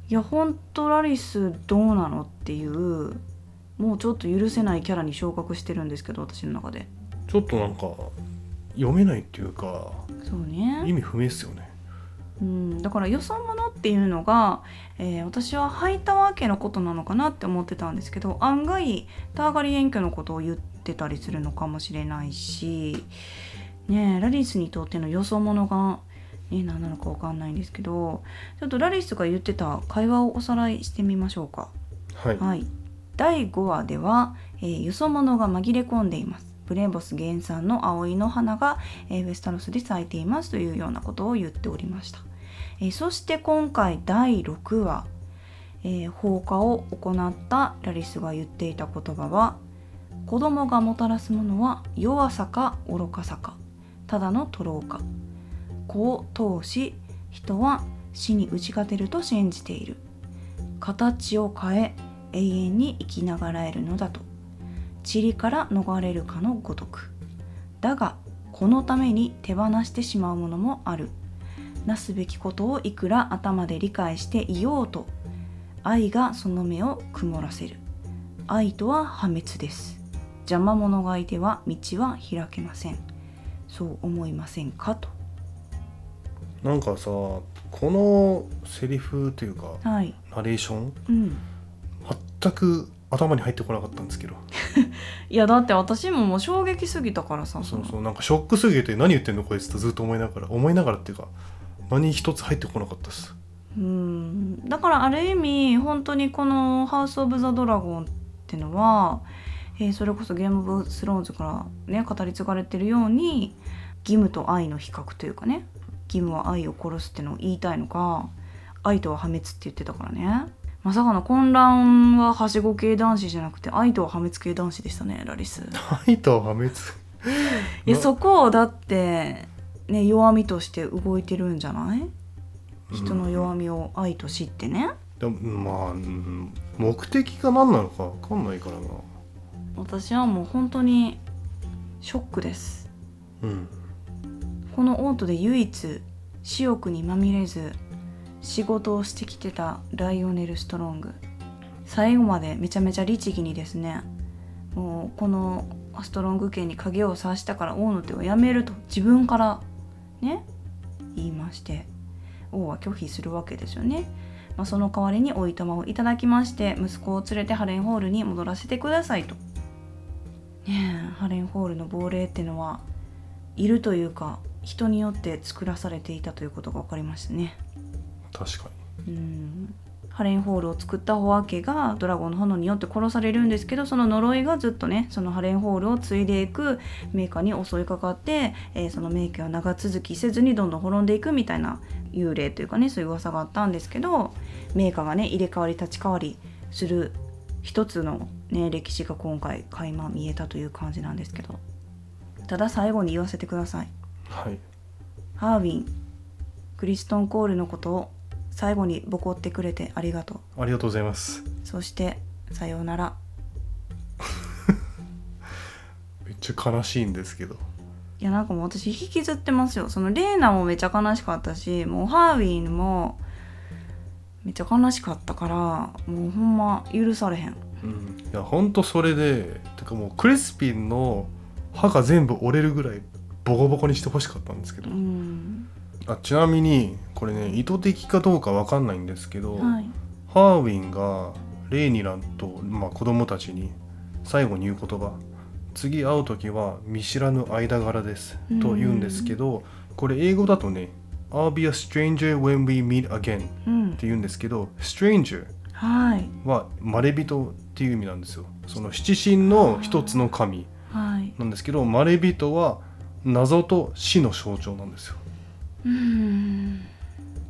いやほんとラリスどうなのっていうもうちょっと許せないキャラに昇格してるんですけど私の中で。ちょっとなんか読めないっていうかそうね。意味不明ですよね。うん、だからよそ者っていうのが、えー私はハイタワー家のことなのかなって思ってたんですけど案外ターガリエン家のことを言ってたりするのかもしれないし、ねえ、ラリスにとってのよそ者が、ね、何なのかわかんないんですけどちょっとラリスが言ってた会話をおさらいしてみましょうか。はい、はい、第5話では、えー、よそ者が紛れ込んでいます。ブレーボス原産の葵の花が、えーウェスタロスで咲いていますというようなことを言っておりました、えーそして今回第6話、えー放火を行ったラリスが言っていた言葉は子供がもたらすものは弱さか愚かさかただの徒労か。子を通し人は死に打ち勝てると信じている。形を変え永遠に生きながらえるのだと。塵から逃れるかのごとく。だがこのために手放してしまうものもある。なすべきことをいくら頭で理解していようと愛がその目を曇らせる。愛とは破滅です。邪魔者がいては道は開けません。そう思いませんか？と。なんかさこのセリフというかはい。ナレーションうん。全く頭に入ってこなかったんですけど。いやだって私ももう衝撃すぎたからさ。そうそう。なんかショックすぎて何言ってんの？こいつとずっと思いながら。思いながらっていうか何一つ入ってこなかったです。うん。だからある意味本当にこの「ハウス・オブ・ザ・ドラゴン」ってのは、えーそれこそゲーム・オブ・スローンズからね語り継がれてるように義務と愛の比較というかね。義務は愛を殺すってのを言いたいのか愛とは破滅って言ってたからね。まさかの混乱ははしご系男子じゃなくて愛とは破滅系男子でしたねラリス。愛と破滅？いやなそこをだってね弱みとして動いてるんじゃない？人の弱みを愛と知ってね、でもまあうん目的が何なのか分かんないからな。私はもう本当にショックです。うんこのオートで唯一私欲にまみれず仕事をしてきてたライオネル・ストロング。最後までめちゃめちゃ律儀にですねもうこのストロング家に影を差したから王の手をやめると自分からね言いまして王は拒否するわけですよね、まあ、その代わりにおいとまをいただきまして息子を連れてハレンホールに戻らせてくださいと。ねえハレンホールの亡霊ってのはいるというか人によって作らされていたということが分かりましたね。確かに。うん。ハレンホールを作ったホア家がドラゴンの炎によって殺されるんですけどその呪いがずっとねそのハレンホールを継いでいくメーカーに襲いかかって、えーその名家は長続きせずにどんどん滅んでいくみたいな幽霊というかねそういう噂があったんですけどメーカーがね入れ替わり立ち替わりする一つのね歴史が今回垣間見えたという感じなんですけど。ただ最後に言わせてくださいはい。ハービンクリストン・コールのことを最後にボコってくれてありがとう。ありがとうございます。そしてさようなら。めっちゃ悲しいんですけど。いやなんかもう私引きずってますよ。そのレーナもめっちゃ悲しかったしもうハービンもめっちゃ悲しかったからもうほんま許されへん。うん。いやほんとそれでてかもうクリスピンの歯が全部折れるぐらいボコボコにしてほしかったんですけど、うん。あちなみにこれね意図的かどうかわかんないんですけど、はい。ハーウィンがレイニランと、まあ、子供たちに最後に言う言葉。次会う時は見知らぬ間柄です。と言うんですけどこれ英語だとね I'll be a stranger when we meet again っうん。て言うんですけど stranger はまれびとっていう意味なんですよ。その七神の一つの神はい。なんですけどまれびとは謎と死の象徴なんですよ。うん。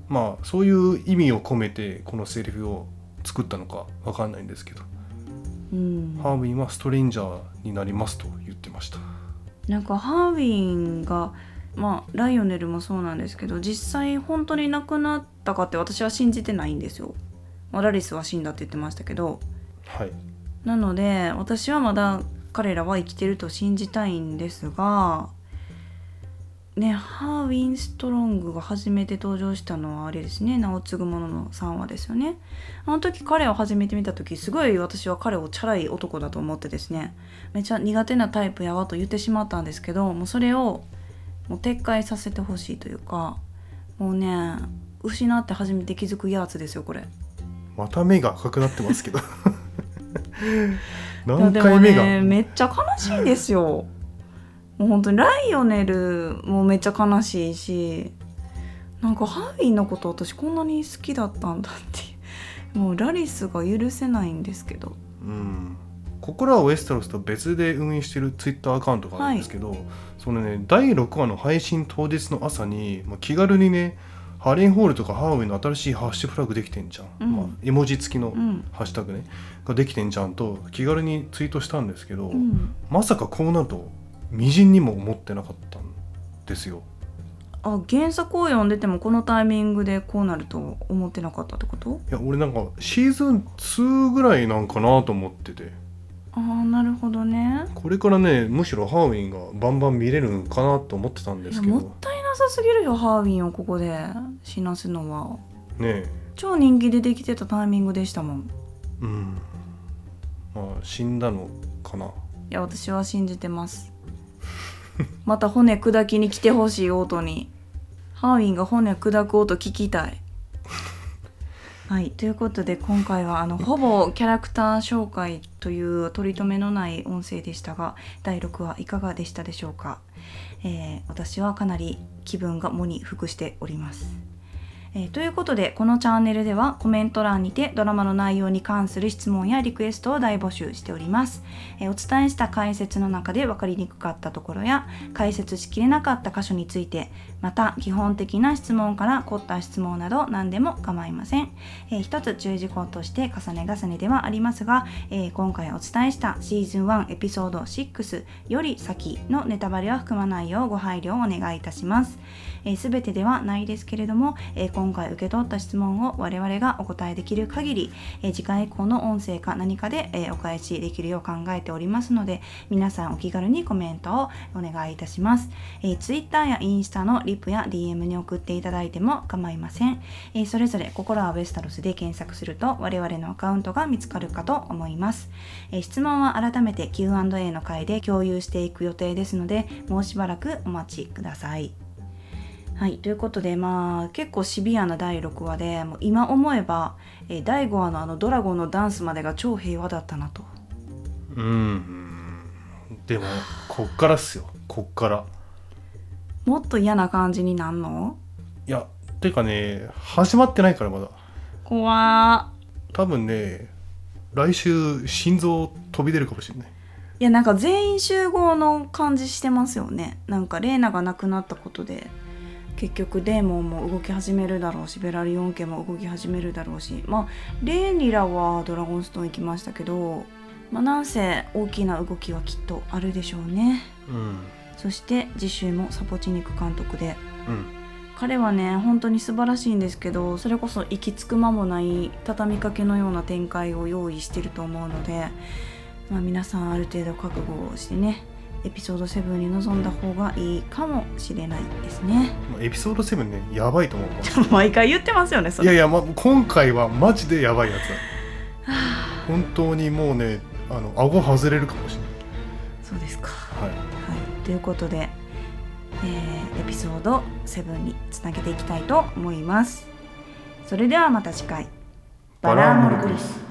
まあそういう意味を込めてこのセリフを作ったのかわかんないんですけど。うん。ハーウィンはストレンジャーになりますと言ってました。なんかハービンがまあライオネルもそうなんですけど実際本当に亡くなったかって私は信じてないんですよ、まあ、ラリスは死んだって言ってましたけど。はい。なので私はまだ彼らは生きてると信じたいんですがねハーウィン・ストロングが初めて登場したのはあれですね。名を継ぐ者の3話ですよね。あの時彼を初めて見た時すごい私は彼をチャラい男だと思ってですね。めっちゃ苦手なタイプやわと言ってしまったんですけどもうそれをもう撤回させてほしいというかもうね失って初めて気づくやつですよこれ。また目が赤くなってますけど。何回目が、ねめっちゃ悲しいんですよもう本当にライオネルもめっちゃ悲しいしなんかハービーのこと私こんなに好きだったんだっていう。もうラリスが許せないんですけど。うん。ここらはウエスタロスと別で運営してるツイッターアカウントがあるんですけど、そのね第6話の配信当日の朝に、まあ、気軽にねハレンホールとかハーウェイの新しいハッシュフラグできてんじゃん、うん。まあ、絵文字付きのうん。ハッシュタグねができてんじゃんと気軽にツイートしたんですけど、うん。まさかこうなるとみじんにも思ってなかったんですよ。あ原作を読んでてもこのタイミングでこうなると思ってなかったってこと？いや俺なんかシーズン2ぐらいなんかなと思ってて。ああなるほどね。これからねむしろハーウィンがバンバン見れるんかなと思ってたんでいすけど。やもったいなさすぎるよハービンをここで。死なすのは。ねえ。超人気でできてたタイミングでしたもん。うん。まあ死んだのかな。いや私は信じてます また骨砕きに来てほしい音に。ハーウィンが骨砕く音聞きたい。はい。ということで今回はあのほぼキャラクター紹介という取り留めのない音声でしたが第6話いかがでしたでしょうか、えー私はかなり気分が喪に服しておりますえーということでこのチャンネルではコメント欄にてドラマの内容に関する質問やリクエストを大募集しております、えーお伝えした解説の中で分かりにくかったところや解説しきれなかった箇所についてまた基本的な質問から凝った質問など何でも構いません、えー一つ注意事項として重ね重ねではありますが、えー今回お伝えしたシーズン1エピソード6より先のネタバレは含まないようご配慮をお願いいたします。すべ、全てではないですけれども、えー今回受け取った質問を我々がお答えできる限り、えー次回以降の音声か何かで、えお返しできるよう考えておりますので皆さんお気軽にコメントをお願いいたします、えー、Twitter やインスタのリプや DM に送っていただいても構いません、えそれぞれ心はウェスタロスで検索すると我々のアカウントが見つかるかと思います、え質問は改めて Q&A の回で共有していく予定ですのでもうしばらくお待ちください。はいということでまあ結構シビアな第6話でもう今思えば、えー第5話のあのドラゴンのダンスまでが超平和だったなと。うんでもこっからっすよ。こっから。もっと嫌な感じになんの？いやてかね始まってないからまだ。怖多分ね来週心臓飛び出るかもしれない。いやなんか全員集合の感じしてますよね。なんかレーナが亡くなったことで結局デーモンも動き始めるだろうしベラリオン家も動き始めるだろうしまあレーニラはドラゴンストーン行きましたけどまあなんせ大きな動きはきっとあるでしょうね。うん。そして次週もサポチニク監督で。うん。彼はね本当に素晴らしいんですけどそれこそ行き着く間もない畳みかけのような展開を用意してると思うので、まあ、皆さんある程度覚悟をしてねエピソード7に臨んだ方がいいかもしれないですね。まあエピソード7ねやばいと思う 毎回言ってますよねそれ。いやいや、ま、今回はマジでやばいやつだ。本当にもうねあの顎外れるかもしれそうですか。ない、はい、はい。ということで、えーエピソード7につなげていきたいと思います。それではまた次回。バラーモルクリス